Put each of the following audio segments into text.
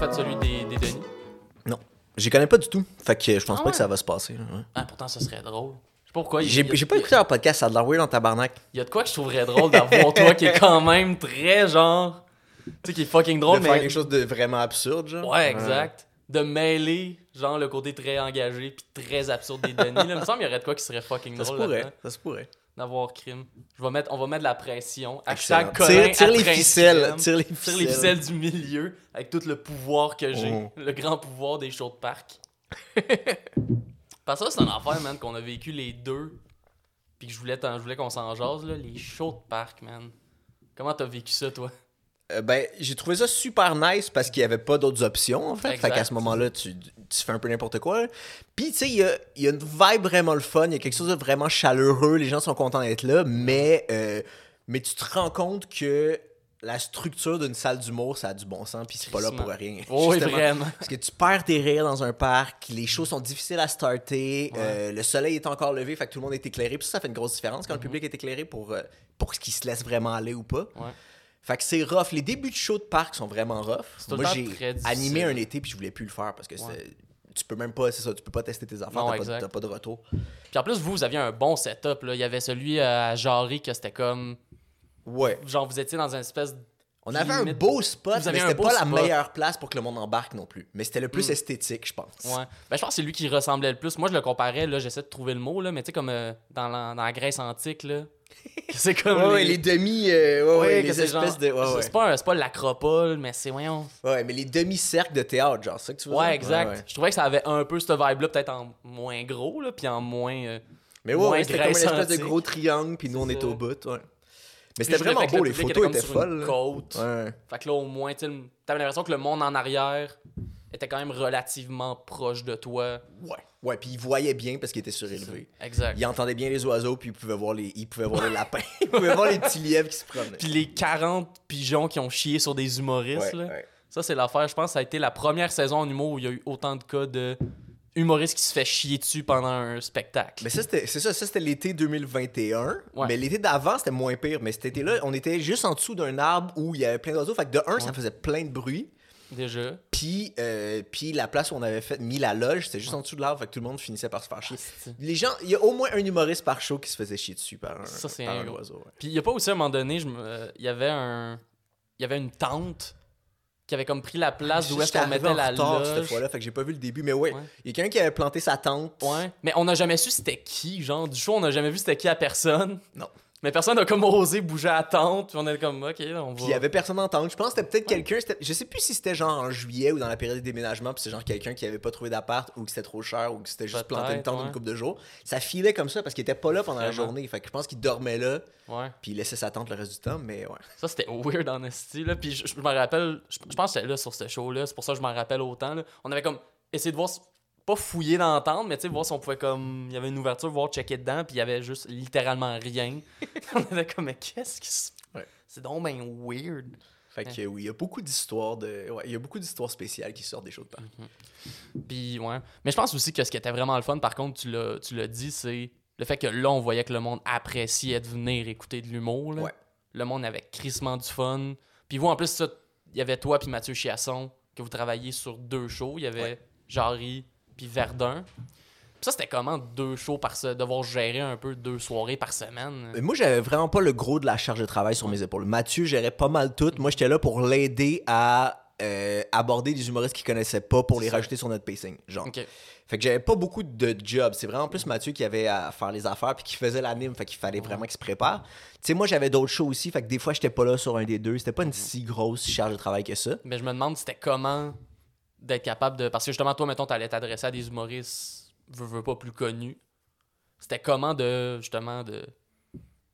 fait celui des, des Denis? Non. J'y connais pas du tout. Fait que je pense Ah pas que ça va se passer. là, ouais. Ah, pourtant, ça serait drôle. Je sais pas pourquoi. J'ai pas écouté leur podcast, ça a de weird en tabarnak. Il y a de quoi que je trouverais drôle d'avoir toi qui est quand même très genre. Tu sais, qui est fucking drôle, de faire mais. quelque chose de vraiment absurde, genre. Ouais, exact. De mêler, genre, le côté très engagé puis très absurde des Denis. Là. Il me semble qu'il y aurait de quoi qui serait fucking Ça se drôle pourrait, là-dedans, ça se pourrait. D'avoir crime. Je vais mettre, on va mettre de la pression. Hashtag Colin Tire, tire les ficelles, tire les Tire ficelles. les ficelles du milieu avec tout le pouvoir que j'ai. Oh. Le grand pouvoir des shows de parc. Parce que ça, c'est un affaire, man, qu'on a vécu les deux. Puis que je voulais, je voulais qu'on s'en jase, là. Les shows de parc, man. Comment t'as vécu ça, toi? Euh, ben, j'ai trouvé ça super nice parce qu'il y avait pas d'autres options, en fait. Exact. Fait qu'à ce moment-là, tu, tu fais un peu n'importe quoi. Puis, tu sais, il y a, y a une vibe vraiment le fun. Il y a quelque chose de vraiment chaleureux. Les gens sont contents d'être là. Mais, euh, mais tu te rends compte que la structure d'une salle d'humour, ça a du bon sens. Puis c'est pas là pour rien. Oh, oui, vraiment. Parce que tu perds tes rires dans un parc, les shows sont difficiles à starter, euh, le soleil est encore levé, fait que tout le monde est éclairé. Puis ça, ça fait une grosse différence quand le public est éclairé pour, pour ce qui se laisse vraiment aller ou pas. Ouais. Fait que c'est rough. Les débuts de show de parc sont vraiment rough. Moi, j'ai animé un été puis je voulais plus le faire parce que c'est- tu peux même pas, c'est ça, tu peux pas tester tes affaires, t'as pas, pas de retour. Puis en plus, vous, vous aviez un bon setup, là. Il y avait celui à Jarry que c'était comme. Ouais. Genre, vous étiez dans une espèce. On avait un beau spot, mais c'était pas la meilleure place pour que le monde embarque non plus. Mais c'était le plus Mm. esthétique, je pense. Ouais. Ben, je pense que c'est lui qui ressemblait le plus. Moi, je le comparais, là. J'essaie de trouver le mot, là. Mais tu sais, comme euh, dans, la, dans la Grèce antique, là. C'est comme. Ouais, ouais, les demi, euh, ouais, ouais, les espèces genre- de. Ouais, c'est- pas, un- c'est pas l'acropole, mais c'est, voyons. Ouais, mais les demi-cercles de théâtre, genre, c'est ça que tu veux Ouais, exact. Je trouvais que ça avait un peu cette vibe-là, peut-être en moins gros, là, puis en moins. euh, Mais ouais, c'était comme une espèce de gros triangle, puis nous, on ça. au bout, ouais. Mais c'était vraiment beau, le les photos étaient folles. côte. Ouais. Fait que là, au moins, tu t'avais l'impression que le monde en arrière était quand même relativement proche de toi. Ouais. Ouais, puis il voyait bien parce qu'il était surélevé. Exact. Il entendait bien les oiseaux, puis il pouvait voir les, il pouvait voir les lapins. il pouvait voir les petits lièvres qui se promenaient. Puis les 40 pigeons qui ont chié sur des humoristes, Ouais, là. ouais. Ça, c'est l'affaire. Je pense que ça a été la première saison en humour où il y a eu autant de cas de humoristes qui se fait chier dessus pendant un spectacle. Mais ça, c'était, c'est ça, ça c'était l'été 2021. Ouais. Mais l'été d'avant, c'était moins pire. Mais cet été-là, on était juste en dessous d'un arbre où il y avait plein d'oiseaux. Fait que de un, ça faisait plein de bruit. Déjà. Puis, euh, puis la place où on avait fait, mis la loge, c'était juste en dessous de l'arbre. Fait que tout le monde finissait par se faire chier. c'est- Les gens, il y a au moins un humoriste par show qui se faisait chier dessus par un, Ça, par un oiseau. ouais. Puis il y a pas aussi à un moment donné, euh, il y avait un. Il y avait une tente qui avait comme pris la place d'où est-ce qu'on mettait la retard cette loge. fois-là, fait que j'ai pas vu le début. Mais ouais, Ouais. il y a quelqu'un qui avait planté sa tente. Ouais. Mais on n'a jamais su c'était qui, genre du show, on n'a jamais vu c'était qui à personne. Non. Mais personne n'a comme osé bouger à la tente, puis on est comme ok, on va. Puis il y avait personne en tente. Je pense que c'était peut-être quelqu'un. Je sais plus si c'était genre en juillet ou dans la période des déménagements. Puis c'est genre quelqu'un qui avait pas trouvé d'appart ou que c'était trop cher ou que c'était juste planté une tente ouais. une couple de jours. Ça filait comme ça parce qu'il était pas là pendant la journée. Fait que je pense qu'il dormait là. Puis il laissait sa tente le reste du temps. Mais ouais. Ça, c'était weird en esti, là. Puis je, je me rappelle, je, je pense que c'était là sur ce show-là, c'est pour ça que je m'en rappelle autant, là. On avait comme essayé de voir, pas fouiller dans la tente, mais tu sais, voir si on pouvait comme. Il y avait une ouverture, voir checker dedans, puis il y avait juste littéralement rien. on était comme, mais qu'est-ce qui se. Ouais. C'est donc ben weird. Fait que oui, il y a beaucoup d'histoires de. Ouais, il y a beaucoup d'histoires spéciales qui sortent des shows de parc. Puis ouais. Mais je pense aussi que ce qui était vraiment le fun, par contre, tu l'as, dit, c'est le fait que là, on voyait que le monde appréciait de venir écouter de l'humour. Ouais. Le monde avait crissement du fun. Puis vous, en plus, ça, il y avait toi puis Mathieu Chiasson, que vous travailliez sur deux shows. Il y avait. Jarry puis Verdun. Ça, c'était comment deux shows par se... devoir gérer un peu deux soirées par semaine? Moi, j'avais vraiment pas le gros de la charge de travail sur mes épaules. Mathieu gérait pas mal tout. Moi, j'étais là pour l'aider à euh, aborder des humoristes qu'il connaissait pas pour les ça. rajouter sur notre pacing. Genre. Fait que j'avais pas beaucoup de jobs. C'est vraiment plus Mathieu qui avait à faire les affaires puis qui faisait l'anime. Fait qu'il fallait vraiment qu'il se prépare. Tu sais, moi, j'avais d'autres shows aussi. Fait que des fois, j'étais pas là sur un des deux. C'était pas une si grosse charge de travail que ça. Mais je me demande c'était comment d'être capable de. Parce que justement, toi, mettons, t'allais t'adresser à des humoristes, veux, veux pas plus connus. C'était comment de, justement, de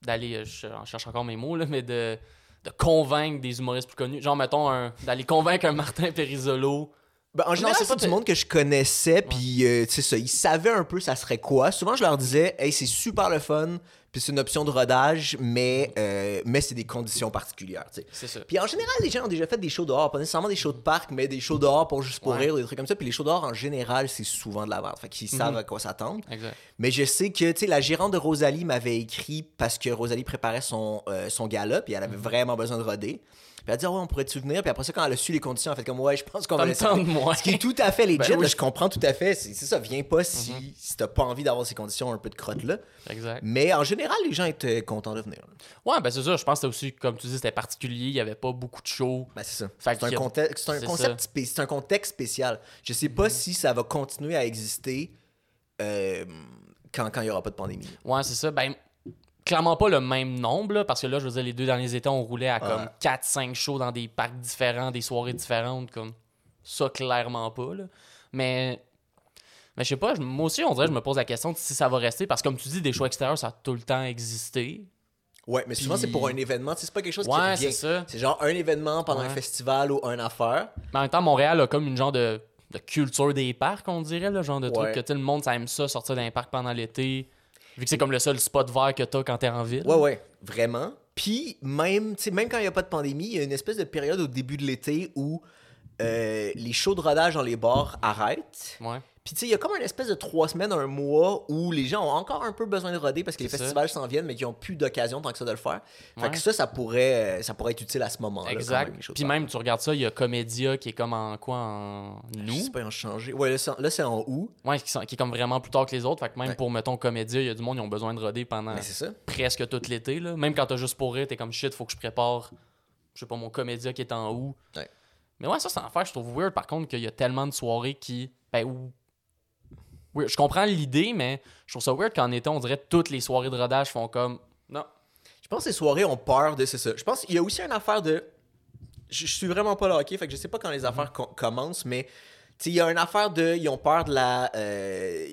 d'aller, euh, je cherche encore mes mots, là, mais de, de convaincre des humoristes plus connus? Genre, mettons, d'aller convaincre un Martin Perisolo. Ben, en général, c'est pas du de- monde que je connaissais, puis euh, ça, ils savaient un peu ça serait quoi. Souvent, je leur disais, hey, c'est super le fun, puis c'est une option de rodage, mais, euh, mais c'est des conditions particulières, tu sais. C'est ça. Puis en général, les gens ont déjà fait des shows dehors, pas nécessairement des shows de parc, mais des shows dehors pour juste pour Ouais. rire, des trucs comme ça. Puis les shows dehors, en général, c'est souvent de la merde. Fait qu'ils savent à quoi s'attendre. Exact. Mais je sais que, tu sais, la gérante de Rosalie m'avait écrit parce que Rosalie préparait son, euh, son gala, puis elle avait vraiment besoin de roder. Elle a dit, Ah ouais, on pourrait-tu venir? Puis après ça, quand elle a su les conditions, elle a fait comme, ouais, je pense qu'on va laisser. Ce qui est tout à fait legit, Ben oui. là, je comprends tout à fait. C'est ça, viens pas si, Mm-hmm. si t'as pas envie d'avoir ces conditions un peu de crotte là. Exact. Mais en général, les gens étaient contents de venir. Ouais, ben c'est ça. Je pense que c'était aussi, comme tu dis, c'était particulier. Il y avait pas beaucoup de shows. Ben, c'est ça. C'est un, a- contexte- c'est un concept, c'est contexte spécial. Je sais pas si ça va continuer à exister euh, quand il y aura pas de pandémie. Ouais, c'est ça. Ben, clairement pas le même nombre, là, parce que là, je veux dire, les deux derniers étés, on roulait à comme Ouais. 4-5 shows dans des parcs différents, des soirées différentes, comme ça, clairement pas, là. Mais, mais je sais pas, moi aussi, on dirait, je me pose la question de si ça va rester, parce que comme tu dis, des shows extérieurs, ça a tout le temps existé. Ouais, mais souvent Puis- c'est pour un événement. C'est pas quelque chose qui revient. c'est ça. C'est genre un événement pendant un festival ou une affaire. Mais en même temps, Montréal a comme une genre de, de culture des parcs, on dirait, là, genre de truc que sais, le monde, ça aime ça, sortir d'un parc pendant l'été. Vu que c'est comme le seul spot vert que t'as quand t'es en ville. Ouais, ouais, vraiment. Puis même, tu sais, même quand il n'y a pas de pandémie, il y a une espèce de période au début de l'été où euh, les shows de rodage dans les bars arrêtent. Ouais. Puis tu sais, il y a comme une espèce de trois semaines, un mois où les gens ont encore un peu besoin de roder parce que les ça. festivals s'en viennent, mais qui n'ont plus d'occasion tant que ça de le faire. Fait Ouais. que ça, ça pourrait, euh, ça pourrait être utile à ce moment-là. Exact. même, Puis même, tu regardes ça, il y a Comédia qui est comme en quoi En Je nous? sais pas, ils ont changé. Ouais, là, c'est en- août. Ouais, qui, sont- qui est comme vraiment plus tard que les autres. Fait que même Ouais. pour, mettons, Comédia, il y a du monde, ils ont besoin de roder pendant ça. presque tout l'été. là. Même quand t'as juste pour rire, t'es comme shit, faut que je prépare, je sais pas, mon Comédia qui est en août. Ouais. Mais ouais, ça, c'est en affaire, je trouve weird par contre qu'il y a tellement de soirées qui. Ben, où. Weird. Je comprends l'idée, mais je trouve ça weird qu'en été, on dirait que toutes les soirées de rodage font comme. Non. Je pense que les soirées ont peur de c'est ça. Je pense qu'il y a aussi une affaire de. Je, je suis vraiment pas le hockey, fait que je sais pas quand les Mhm. affaires com- commencent, mais il y a une affaire de. Ils ont peur de la. euh,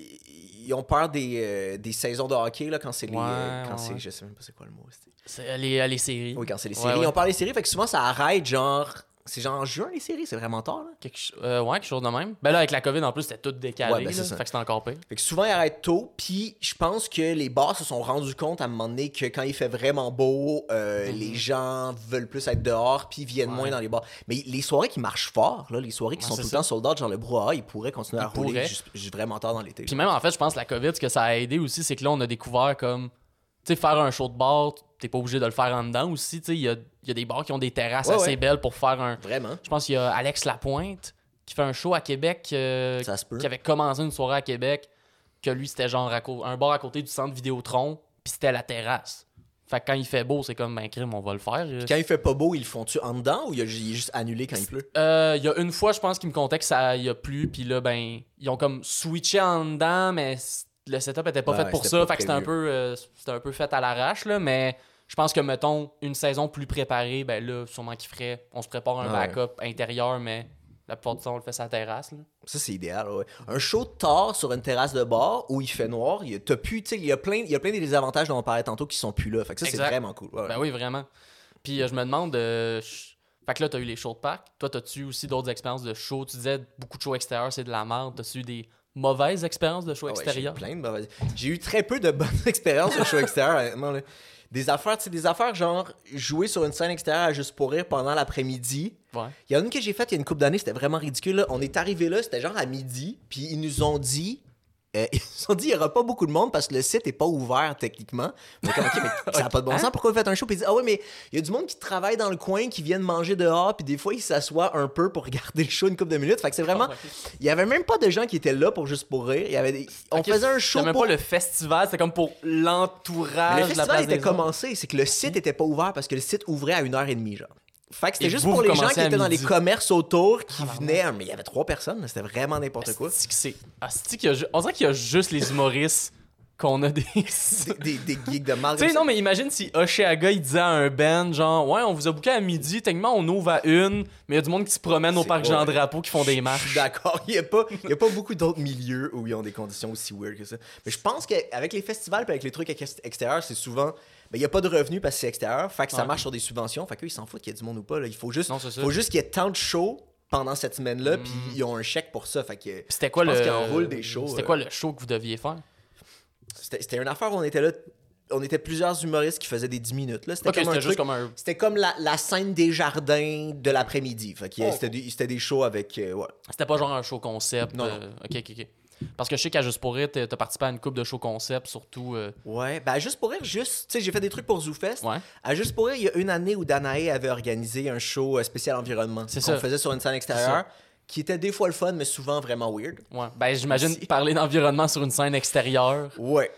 ils ont peur des, euh, des saisons de hockey là, quand c'est les. Ouais, euh, quand ouais. Je sais même pas c'est quoi le mot. c'est- les, les séries. Oui, quand c'est les séries. ouais. Ils ont peur des séries, fait que souvent ça arrête genre. C'est genre en juin les séries, c'est vraiment tard là? Quelque euh, ouais, quelque chose de même. Ben là, avec la COVID, en plus, c'était tout décalé. Ouais, ben, là, ça. fait que c'était encore pire. Fait que souvent ils arrêtent tôt, puis je pense que les bars se sont rendus compte à un moment donné que quand il fait vraiment beau, euh, les gens veulent plus être dehors, puis viennent Mhm. Ouais. moins dans les bars. Mais les soirées qui marchent fort, là, les soirées qui Ouais, sont tout le ça. temps sold out, genre le brouhaha, ils pourraient continuer à Ils rouler pourraient. juste, juste vraiment tard dans l'été. Puis même, en fait, je pense que la COVID, ce que ça a aidé aussi, c'est que là, on a découvert comme. Tu sais, faire un show de bar, t'es pas obligé de le faire en dedans aussi. Tu sais, il y a, y a des bars qui ont des terrasses Ouais, assez ouais. belles pour faire un. Vraiment. Je pense qu'il y a Alex Lapointe qui fait un show à Québec, euh, Ça se peut. qui avait commencé une soirée à Québec, que lui, c'était genre un bar à côté du centre Vidéotron, puis c'était la terrasse. Fait que quand il fait beau, c'est comme, ben, crime, on va le faire. Puis quand il fait pas beau, ils le font-tu en dedans ou il, y a- il est juste annulé quand il pleut? Euh, Il y a une fois, je pense qu'il me contait que ça y a plu, puis là, ben, ils ont comme switché en dedans, mais le setup était pas Ouais, fait pour ça. Fait que c'était un, peu, euh, c'était un peu fait à l'arrache, là, mais je pense que, mettons, une saison plus préparée, ben là, sûrement qu'il ferait. On se prépare un Ouais. backup intérieur, mais la plupart du temps, on le fait sur la terrasse. Là. Ça, c'est idéal, ouais. Un show tard sur une terrasse de bar où il fait noir, il y a, t'as sais, il y a plein, il y a plein des désavantages dont on parlait tantôt qui sont plus là. Fait que ça, c'est vraiment cool. ouais. Ben oui, vraiment. Puis euh, je me demande. euh, je- Fait que là, t'as eu les shows de parc. Toi, t'as-tu aussi d'autres expériences de shows? Tu disais beaucoup de shows extérieurs, c'est de la merde. T'as-tu eu des mauvaises expériences de shows Ah ouais, j'ai eu plein de mauvaises- J'ai eu très peu de bonnes expériences de show extérieur, honnêtement. là. Des affaires, tu sais, des affaires genre jouer sur une scène extérieure à juste pour rire pendant l'après-midi. Ouais. Il y en a une que j'ai faite il y a une couple d'années, c'était vraiment ridicule. là. On est arrivé là, c'était genre à midi, puis ils nous ont dit. Euh, ils nous ont dit il n'y aura pas beaucoup de monde parce que le site n'est pas ouvert techniquement. Est comme, Ok, mais ça n'a pas de bon Hein? sens. Pourquoi vous faites un show? Puis ils disent Ah ouais, mais il y a du monde qui travaille dans le coin, qui viennent manger dehors, puis des fois ils s'assoient un peu pour regarder le show une couple de minutes. Fait que c'est vraiment. Ah. Il y avait même pas de gens qui étaient là pour juste pour rire. Il y avait des- On faisait un show. C'était même pour- pas le festival, c'était comme pour l'entourage Mais le de la festival place était des commencé, c'est que le site était pas ouvert parce que le site ouvrait à une heure et demie, genre. Fait que c'était juste pour les gens qui étaient dans les commerces autour qui Ah, bah, venaient. Mais il y avait trois personnes, c'était vraiment n'importe quoi. A On dirait qu'il y a juste les humoristes qu'on a des. Des, des, des geeks de mal. Tu sais, non, mais imagine si Oshéaga, il disait à un band, genre, ouais, on vous a booké à midi, techniquement, on ouvre à une, mais il y a du monde qui se promène au parc. Jean-Drapeau qui font des marches. d'accord. Il n'y a, pas- y a pas beaucoup d'autres milieux où ils ont des conditions aussi weird que ça. Mais je pense qu'avec les festivals et avec les trucs ex- extérieurs, c'est souvent. Ben, Il n'y a pas de revenus parce que c'est extérieur. Fait que ça marche sur des subventions. Fait qu'eux, ils s'en foutent qu'il y ait du monde ou pas. là. Il faut juste, Non, faut juste qu'il y ait tant de shows pendant cette semaine-là. Mm. Puis ils ont un chèque pour ça. Fait que C'était quoi Je le. des shows, C'était euh. quoi le show que vous deviez faire? c'était une affaire où on était là. On était plusieurs humoristes qui faisaient des 10 minutes. là. C'était comme truc- comme un. Comme la, la scène des jardins de l'après-midi. Fait Oh. c'était des, des shows avec. euh, ouais. C'était pas genre un show concept. Non, euh, Ok, ok, ok. Parce que je sais qu'à Juste pour rire, t'as participé à une coupe de show concept, surtout. euh, Ouais, ben juste pour rire, juste, tu sais, j'ai fait des trucs pour ZooFest. Ouais. À Juste pour rire, il y a une année où Danae avait organisé un show euh, spécial environnement. C'est qu'on faisait sur une scène extérieure, qui était des fois le fun, mais souvent vraiment weird. Ouais. Ben, j'imagine parler d'environnement sur une scène extérieure. Ouais.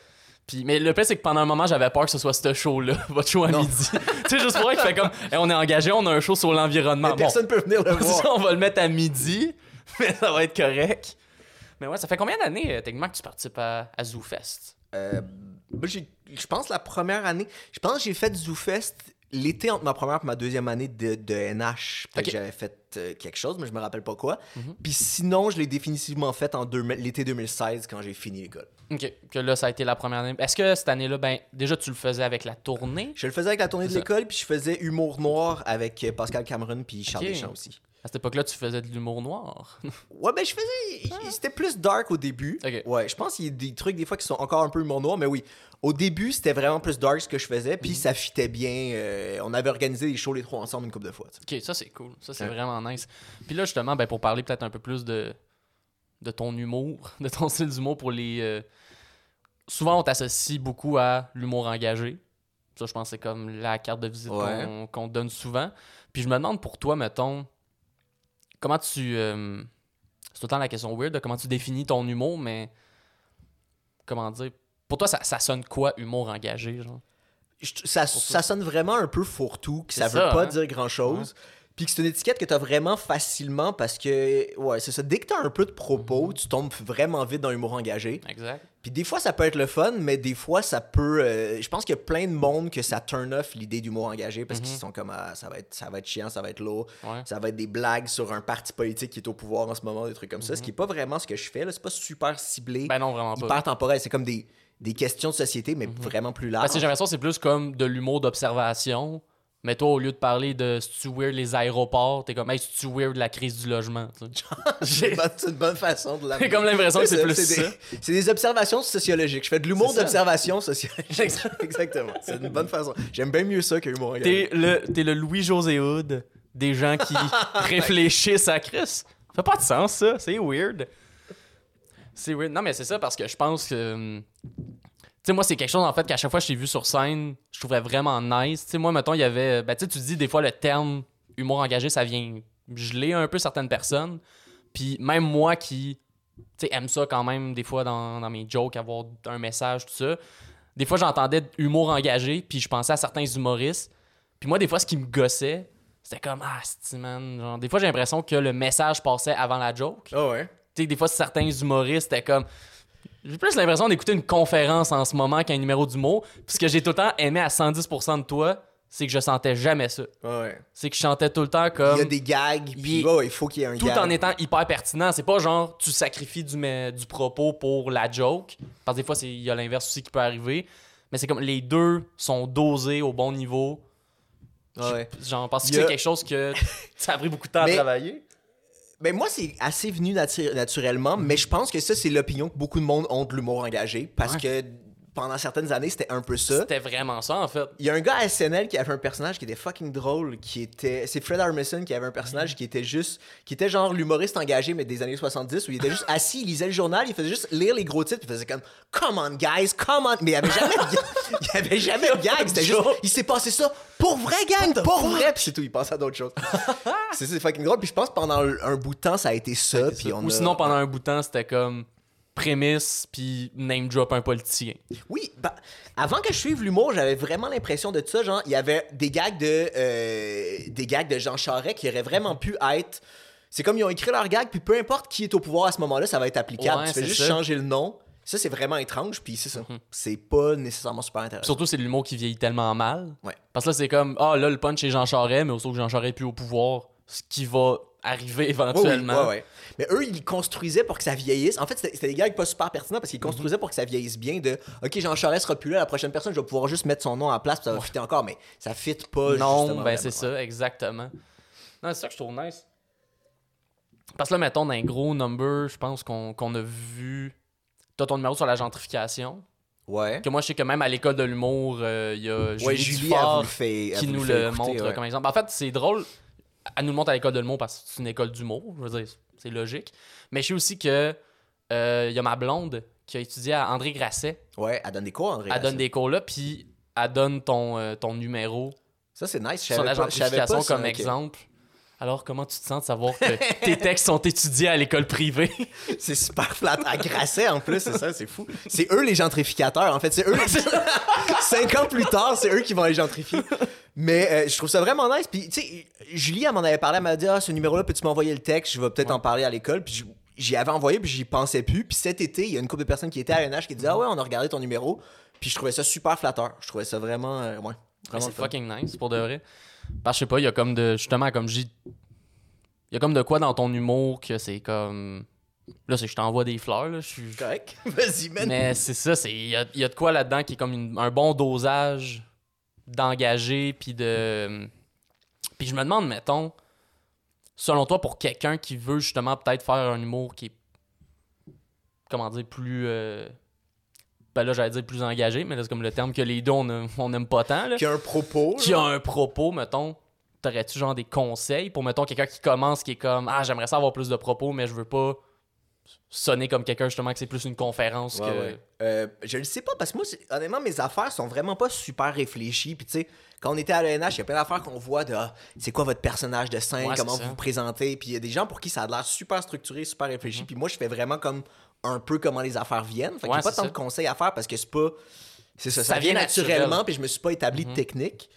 Puis, mais le pire, c'est que pendant un moment, j'avais peur que ce soit ce show-là, votre show à Non. midi. tu sais, juste pour fait comme, Hey, on est engagé, on a un show sur l'environnement. Mais Bon, personne peut venir le voir. Ça, on va le mettre à midi, mais ça va être correct. Mais ouais, ça fait combien d'années, euh, techniquement, que tu participes à, à ZooFest? Euh, moi, je pense la première année, je pense que j'ai fait ZooFest l'été entre ma première et ma deuxième année de, de NH. Peut-être Ok. que j'avais fait euh, quelque chose, mais je me rappelle pas quoi. Mhm. Puis sinon, je l'ai définitivement fait en l'été 2016 quand j'ai fini l'école. Ok, que là, ça a été la première année. Est-ce que cette année-là, ben, déjà, tu le faisais avec la tournée? Je le faisais avec la tournée de l'école, puis je faisais humour noir avec Pascal Cameron puis Charles. Deschamps aussi. À cette époque-là, tu faisais de l'humour noir. Ouais, ben je faisais. C'était plus dark au début. Ok. Ouais, je pense qu'il y a des trucs des fois qui sont encore un peu humour noir, mais oui. Au début, c'était vraiment plus dark ce que je faisais, Mhm. puis ça fitait bien. euh, on avait organisé des shows les trois ensemble une couple de fois. ok, ça, c'est cool. Ça, c'est Ouais. vraiment nice. Puis là, justement, ben, pour parler peut-être un peu plus de, de ton humour, de ton style d'humour pour les. euh, Souvent, on t'associe beaucoup à l'humour engagé. Ça, je pense que c'est comme la carte de visite Ouais. qu'on qu'on te donne souvent. Puis je me demande pour toi, mettons, comment tu. euh, C'est tout le temps la question weird de comment tu définis ton humour, mais. Comment dire Pour toi, ça, ça sonne quoi, humour engagé, genre? Je- ça, ça sonne vraiment un peu fourre-tout, que C'est ça veut ça, pas hein? dire grand-chose. Puis que c'est une étiquette que t'as vraiment facilement parce que, ouais, c'est ça. Dès que t'as un peu de propos, tu tombes vraiment vite dans l'humour engagé. Exact. Puis des fois, ça peut être le fun, mais des fois, ça peut. euh, je pense qu'il y a plein de monde que ça turn off l'idée d'humour engagé parce Mhm. qu'ils sont comme ah, ça va être ça va être chiant, ça va être lourd, Ouais. ça va être des blagues sur un parti politique qui est au pouvoir en ce moment, des trucs comme ça, ce qui est pas vraiment ce que je fais là, c'est pas super ciblé, Mhm. Ben non, vraiment pas. hyper temporel, c'est comme des, des questions de société mais vraiment plus Parce larges. que j'ai l'impression c'est plus comme de l'humour d'observation. Mais toi, au lieu de parler de c'est-tu weird les aéroports, t'es comme hey, c'est-tu weird la crise du logement. c'est une bonne- façon de la J'ai comme l'impression que c'est plus c'est ça. des, c'est des observations sociologiques. Je fais de l'humour d'observation sociologique. Exactement. C'est une bonne façon. J'aime bien mieux ça que l'humour. T'es le, t'es le Louis-José Hood des gens qui réfléchissent à Chris. Ça fait pas de sens, ça. C'est weird. C'est weird. Non, mais c'est ça parce que je pense que. Tu sais, moi, c'est quelque chose, en fait, qu'à chaque fois que je t'ai vu sur scène, je trouvais vraiment nice. Tu sais, moi, mettons, il y avait. Ben, tu sais, tu dis, des fois, le terme humour engagé, ça vient geler un peu certaines personnes. Puis même moi qui, tu sais, aime ça quand même, des fois, dans, dans mes jokes, avoir un message, tout ça. Des fois, j'entendais humour engagé, puis je pensais à certains humoristes. Puis moi, des fois, ce qui me gossait, c'était comme, ah, c'est man. Genre, des fois, j'ai l'impression que le message passait avant la joke. Ah ouais. Tu sais, des fois, certains humoristes, c'était comme. J'ai plus l'impression d'écouter une conférence en ce moment qu'un numéro d'humour. Puis ce que j'ai tout le temps aimé à 110% de toi, c'est que je sentais jamais ça. Ouais. C'est que je chantais tout le temps Il comme. y a des gags, puis il- il faut qu'il y ait un Tout gag. en étant hyper pertinent. C'est pas genre tu sacrifies du, mais- du propos pour la joke. Parce que des fois, il y a l'inverse aussi qui peut arriver. Mais c'est comme les deux sont dosés au bon niveau. Ouais. Genre, parce que Il a- c'est quelque chose que ça a pris beaucoup de temps Mais- à travailler. Ben moi, c'est assez venu natu- naturellement, mais je pense que ça, c'est l'opinion que beaucoup de monde ont de l'humour engagé, parce Ouais. que pendant certaines années, c'était un peu ça. C'était vraiment ça, en fait. Il y a un gars à SNL qui avait un personnage qui était fucking drôle, qui était... C'est Fred Armisen qui avait un personnage qui était juste... Qui était genre l'humoriste engagé, mais des années 70, où il était juste assis, il lisait le journal, il faisait juste lire les gros titres, il faisait comme « Come on, guys, come on! » Mais il y avait jamais de. Il avait jamais de gag, c'était juste... Il s'est passé ça pour vrai, gang! Pour vrai! Puis c'est tout, il passait à d'autres choses. c'est c'est fucking drôle, puis je pense que pendant un bout de temps, ça a été ça, puis on Ou a- sinon, pendant un bout de temps, c'était comme prémisse, puis name drop un politicien. Oui, bah, avant que je suive l'humour, j'avais vraiment l'impression de ça. Genre, il y avait des gags de, euh, des gags de Jean Charest qui auraient vraiment pu être. C'est comme ils ont écrit leur gag, puis peu importe qui est au pouvoir à ce moment-là, ça va être applicable. Ouais, tu fais juste ça. changer le nom. Ça, c'est vraiment étrange, puis c'est ça. C'est pas nécessairement super intéressant. Surtout, c'est l'humour qui vieillit tellement mal. Ouais. Parce que là, c'est comme, ah, là, le punch, c'est Jean Charest, mais aussi que Jean Charest est plus au pouvoir, ce qui va arriver Ouais, oui, éventuellement. ouais, ouais. Mais eux, ils construisaient pour que ça vieillisse. En fait, c'était des gags pas super pertinents parce qu'ils Mhm. construisaient pour que ça vieillisse bien. De OK, Jean Charest sera plus là, la prochaine personne, je vais pouvoir juste mettre son nom en place, puis ça va fitter encore. Mais ça fit pas. Non, ben c'est ça, exactement. Non, c'est ça que je trouve nice. Parce que là, mettons, d'un gros number, je pense qu'on a vu. T'as ton numéro sur la gentrification. Ouais. Que moi, je sais que même à l'école de l'humour, euh, il y a Julie, Ouais, Dufort fait. qui nous le montre ouais. comme exemple. En fait, c'est drôle. Elle nous le montre à l'école de l'humour parce que c'est une école d'humour. Je veux dire, c'est logique. Mais je sais aussi que Euh, Il y a ma blonde qui a étudié à André Grasset. Ouais, elle donne des cours, André. Elle donne des cours là, puis elle donne ton, euh, ton numéro Ça, c'est nice. Je ça, comme exemple. Alors, comment tu te sens de savoir que tes textes sont étudiés à l'école privée? C'est super flat. À Grasset, en plus, c'est ça, c'est fou. C'est eux les gentrificateurs, en fait. C'est eux. Cinq ans plus tard, c'est eux qui vont les gentrifier. Mais euh, je trouve ça vraiment nice. Puis, tu sais, Julie, elle m'en avait parlé. Elle m'a dit Ah, ce numéro-là, peux-tu m'envoyer le texte? Je vais peut-être en parler à l'école. Puis, j'y avais envoyé, puis j'y pensais plus. Puis, cet été, il y a une couple de personnes qui étaient à l'NH qui disaient Ah, ouais, on a regardé ton numéro. Puis, je trouvais ça super flatteur. Je trouvais ça vraiment. euh, ouais, vraiment C'est fucking nice pour de vrai. Parce que je sais pas, il y a comme de. Justement, comme j'ai. Il y a comme de quoi dans ton humour que c'est comme. Là, c'est que je t'envoie des fleurs, là. Je suis. Correct. Vas-y, man. Mais c'est ça, c'est il y a, y a de quoi là-dedans qui est comme une- un bon dosage d'engagé puis de puis je me demande mettons selon toi pour quelqu'un qui veut justement peut-être faire un humour qui est comment dire plus euh, ben là j'allais dire plus engagé mais là c'est comme le terme que les deux on n'aime pas tant là. Qui a un propos. qui a un propos mettons t'aurais-tu genre des conseils pour mettons quelqu'un qui commence qui est comme ah j'aimerais ça avoir plus de propos mais je veux pas sonner comme quelqu'un justement que c'est plus une conférence Ouais, que ouais. Euh, je le sais pas parce que moi, honnêtement, mes affaires sont vraiment pas super réfléchies. Puis tu sais, quand on était à l'ENH, il y a plein d'affaires qu'on voit de ah, c'est quoi votre personnage de scène, Ouais, comment vous vous présentez. Puis il y a des gens pour qui ça a l'air super structuré, super réfléchi. Mhm. Puis moi, je fais vraiment comme un peu comment les affaires viennent. Fait qu'il y Ouais, a pas tant ça. de conseils à faire parce que c'est pas. C'est ça, ça, Ça vient naturellement, naturel. Puis je me suis pas établi de technique.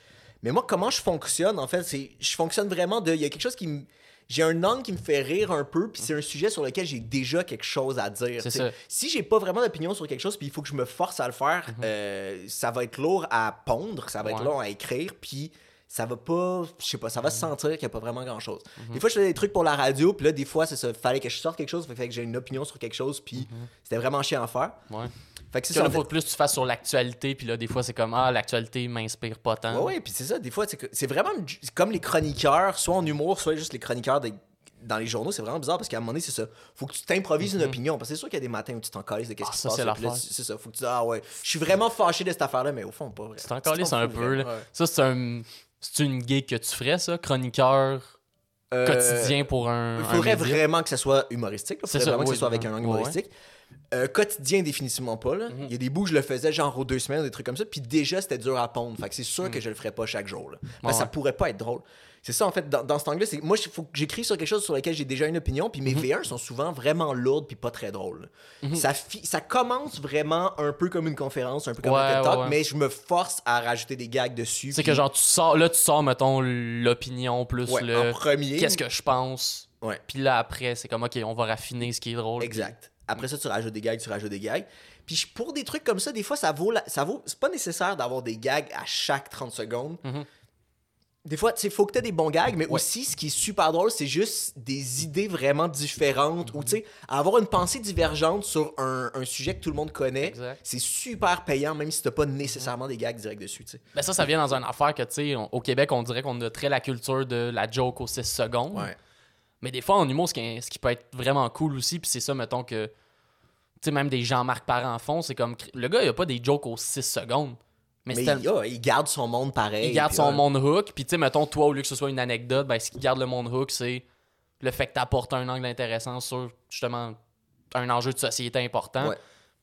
Mais moi, comment je fonctionne, en fait, c'est. Je fonctionne vraiment de. Il y a quelque chose qui me. J'ai un angle qui me fait rire un peu, puis c'est un sujet sur lequel j'ai déjà quelque chose à dire. Ça. Si j'ai pas vraiment d'opinion sur quelque chose, puis il faut que je me force à le faire, euh, ça va être lourd à pondre, ça va être Mhm. Long à écrire, puis ça va pas, je sais pas, ça va se sentir qu'il y a pas vraiment grand chose. Mhm. Des fois, je fais des trucs pour la radio, puis là, des fois, c'est ça, fallait que je sorte quelque chose, fait que j'ai une opinion sur quelque chose, puis c'était vraiment chiant à faire. ouais Fait que c'est ça. là, faut plus tu fasses sur l'actualité, puis là, des fois, c'est comme, ah, l'actualité m'inspire pas tant. Ouais, ouais, puis c'est ça, des fois, c'est vraiment comme les chroniqueurs, soit en humour, soit juste les chroniqueurs des- dans les journaux, c'est vraiment bizarre parce qu'à un moment donné, c'est ça. Faut que tu t'improvises une opinion. Parce que c'est sûr qu'il y a des matins où tu t'en calisses de qu'est-ce Mhm. Ah, qui se ça, passe. c'est tu- ça. Faut que tu dis, ah ouais, je suis vraiment fâché de cette affaire-là, mais au fond, pas vrai. C'est encore c'est un peu. là. Ouais. Ça, c'est un. Une gig que tu ferais, ça, chroniqueur Euh, quotidien pour un. Il un faudrait vraiment que ça soit humoristique. Il faudrait ça, vraiment que oui, ce soit avec un ouais, angle ouais. humoristique. Euh, quotidien, définitivement pas. Là. Mhm. Il y a des bouts que je le faisais genre aux deux semaines, des trucs comme ça. Puis déjà, c'était dur à pondre. Fait que c'est sûr que je le ferais pas chaque jour. Là. Parce Mhm. Ouais, ça pourrait pas être drôle. C'est ça, en fait, dans, dans cet angle-là. Moi, faut que j'écris sur quelque chose sur lequel j'ai déjà une opinion. Puis mes Mhm. V1 sont souvent vraiment lourdes puis pas très drôles. ça, fi- ça commence vraiment un peu comme une conférence, un peu comme Ouais, un TED Talk, ouais, mais je me force à rajouter des gags dessus. C'est puis- que genre, tu sors. Là, tu sors, mettons, l'opinion plus le. en premier. Qu'est-ce que je pense. Puis là, après, c'est comme, ok, on va raffiner ce qui est drôle. Exact. Après ça, tu rajoutes des gags, tu rajoutes des gags. Puis pour des trucs comme ça, des fois, ça vaut. la- ça vaut c'est pas nécessaire d'avoir des gags à chaque 30 secondes. Mhm. Des fois, il faut que tu aies des bons gags, mais aussi, ce qui est super drôle, c'est juste des idées vraiment différentes ou, tu sais, avoir une pensée divergente sur un, un sujet que tout le monde connaît. C'est super payant, même si t'as pas nécessairement des gags directs dessus, tu sais. Ben ça, ça vient dans une affaire que, tu sais, au Québec, on dirait qu'on a très la culture de la joke aux 6 secondes. Ouais. Mais des fois, en humour, ce qui, ce qui peut être vraiment cool aussi, puis c'est ça, mettons que. Tu sais, même des Jean-Marc Parent font, c'est comme. Le gars, il a pas des jokes aux 6 secondes. Mais, il, il garde son monde pareil. il garde son ouais. monde hook. Puis, tu sais, mettons, toi, au lieu que ce soit une anecdote, ben, ce qui garde le monde hook, c'est le fait que tu apportes un angle intéressant sur, justement, un enjeu de société important. Ouais.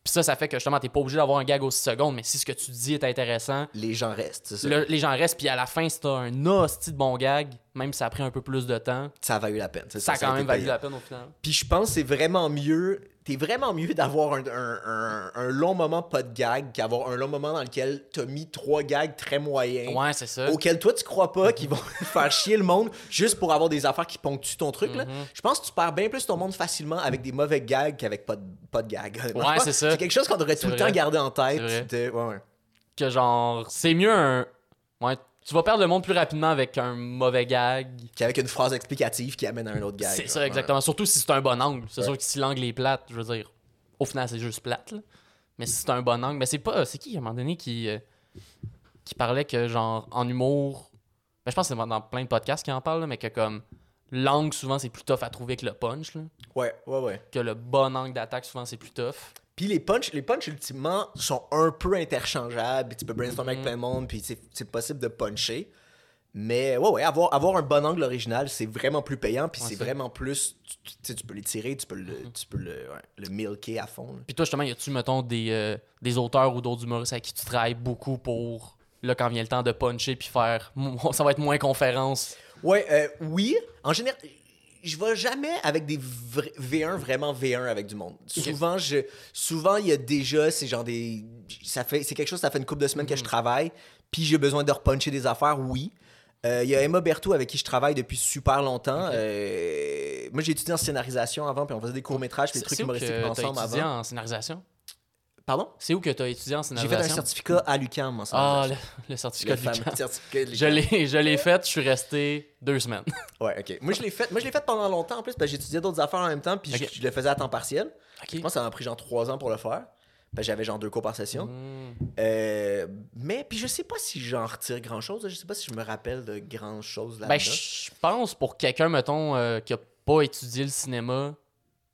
Puis ça, ça fait que, justement, t'es pas obligé d'avoir un gag aux 6 secondes, mais si ce que tu dis est intéressant, Les gens restent, c'est ça. le- les gens restent. Puis à la fin, si t'as un hostie de bon gag, même si ça a pris un peu plus de temps, Ça a valu la peine. c'est ça a ça quand même valu la peine au final. Puis je pense que c'est vraiment mieux. T'es vraiment mieux d'avoir un, un- un- un long moment pas de gag qu'avoir un long moment dans lequel t'as mis trois gags très moyens. Ouais, c'est ça. Auxquels toi tu crois pas qu'ils vont faire chier le monde juste pour avoir des affaires qui ponctuent ton truc. là. Mhm. Je pense que tu perds bien plus ton monde facilement avec des mauvais gags qu'avec pas de, pas de gags. Pense c'est ça. C'est quelque chose qu'on devrait tout le temps garder en tête. De- ouais, ouais. Que genre, c'est mieux un. Ouais, tu vas perdre le monde plus rapidement avec un mauvais gag. Qu'avec une phrase explicative qui amène à un autre gag. C'est ça, Ouais. exactement. Surtout si c'est un bon angle. C'est Ouais. sûr que si l'angle est plate, je veux dire, au final, c'est juste plate. là. Mais si c'est un bon angle, mais c'est pas. C'est qui à un moment donné qui. euh, qui parlait que, genre, en humour. Ben, je pense que c'est dans plein de podcasts qui en parlent, là, mais que comme. L'angle, souvent, c'est plus tough à trouver que le punch. Là. Ouais, ouais, ouais. Que le bon angle d'attaque, souvent, c'est plus tough. Puis les punchs, les punchs ultimement sont un peu interchangeables. puis Tu peux brainstormer Mhm. avec plein de monde, puis c'est possible de puncher. Mais ouais, ouais, avoir, avoir un bon angle original, c'est vraiment plus payant, puis Ouais, c'est vraiment plus. Tu, tu- peux l'étirer, tu peux le, Mm-hmm. tu peux le, ouais, le milker à fond. Puis toi, justement, y a-tu, mettons, des, euh, des auteurs ou d'autres humoristes avec qui tu travailles beaucoup pour, là, quand vient le temps de puncher puis faire. Ça va être moins conférence? Ouais, euh, oui. En général, je vais jamais avec des vra- V1 vraiment V1 avec du monde. Souvent, je, souvent il y a déjà, c'est genre des, ça fait, c'est quelque chose, ça fait une couple de semaines que je travaille, puis j'ai besoin de repuncher des affaires, oui. Euh, Il y a Emma Berthaud avec qui je travaille depuis super longtemps. Euh, moi, j'ai étudié en scénarisation avant, puis on faisait des courts-métrages, des trucs humoristiques ensemble étudié avant. en scénarisation? Pardon? C'est où que tu as étudié en J'ai fait un scénarisation? certificat à l'UQAM en Ah, scénarisation. le, certificat de de Je l'ai, je l'ai fait, je suis resté deux semaines. Ouais, ok. Moi, je l'ai fait, moi, je l'ai fait pendant longtemps en plus, parce que j'étudiais d'autres affaires en même temps, puis je- le faisais à temps partiel. Ok. Je pense que ça m'a pris genre trois ans pour le faire. J'avais genre deux cours par session. Hmm. Euh, mais puis je sais pas si j'en retire grand chose. Je sais pas si je me rappelle de grand chose là-dedans. Ben, je pense pour quelqu'un, mettons, euh, qui a pas étudié le cinéma,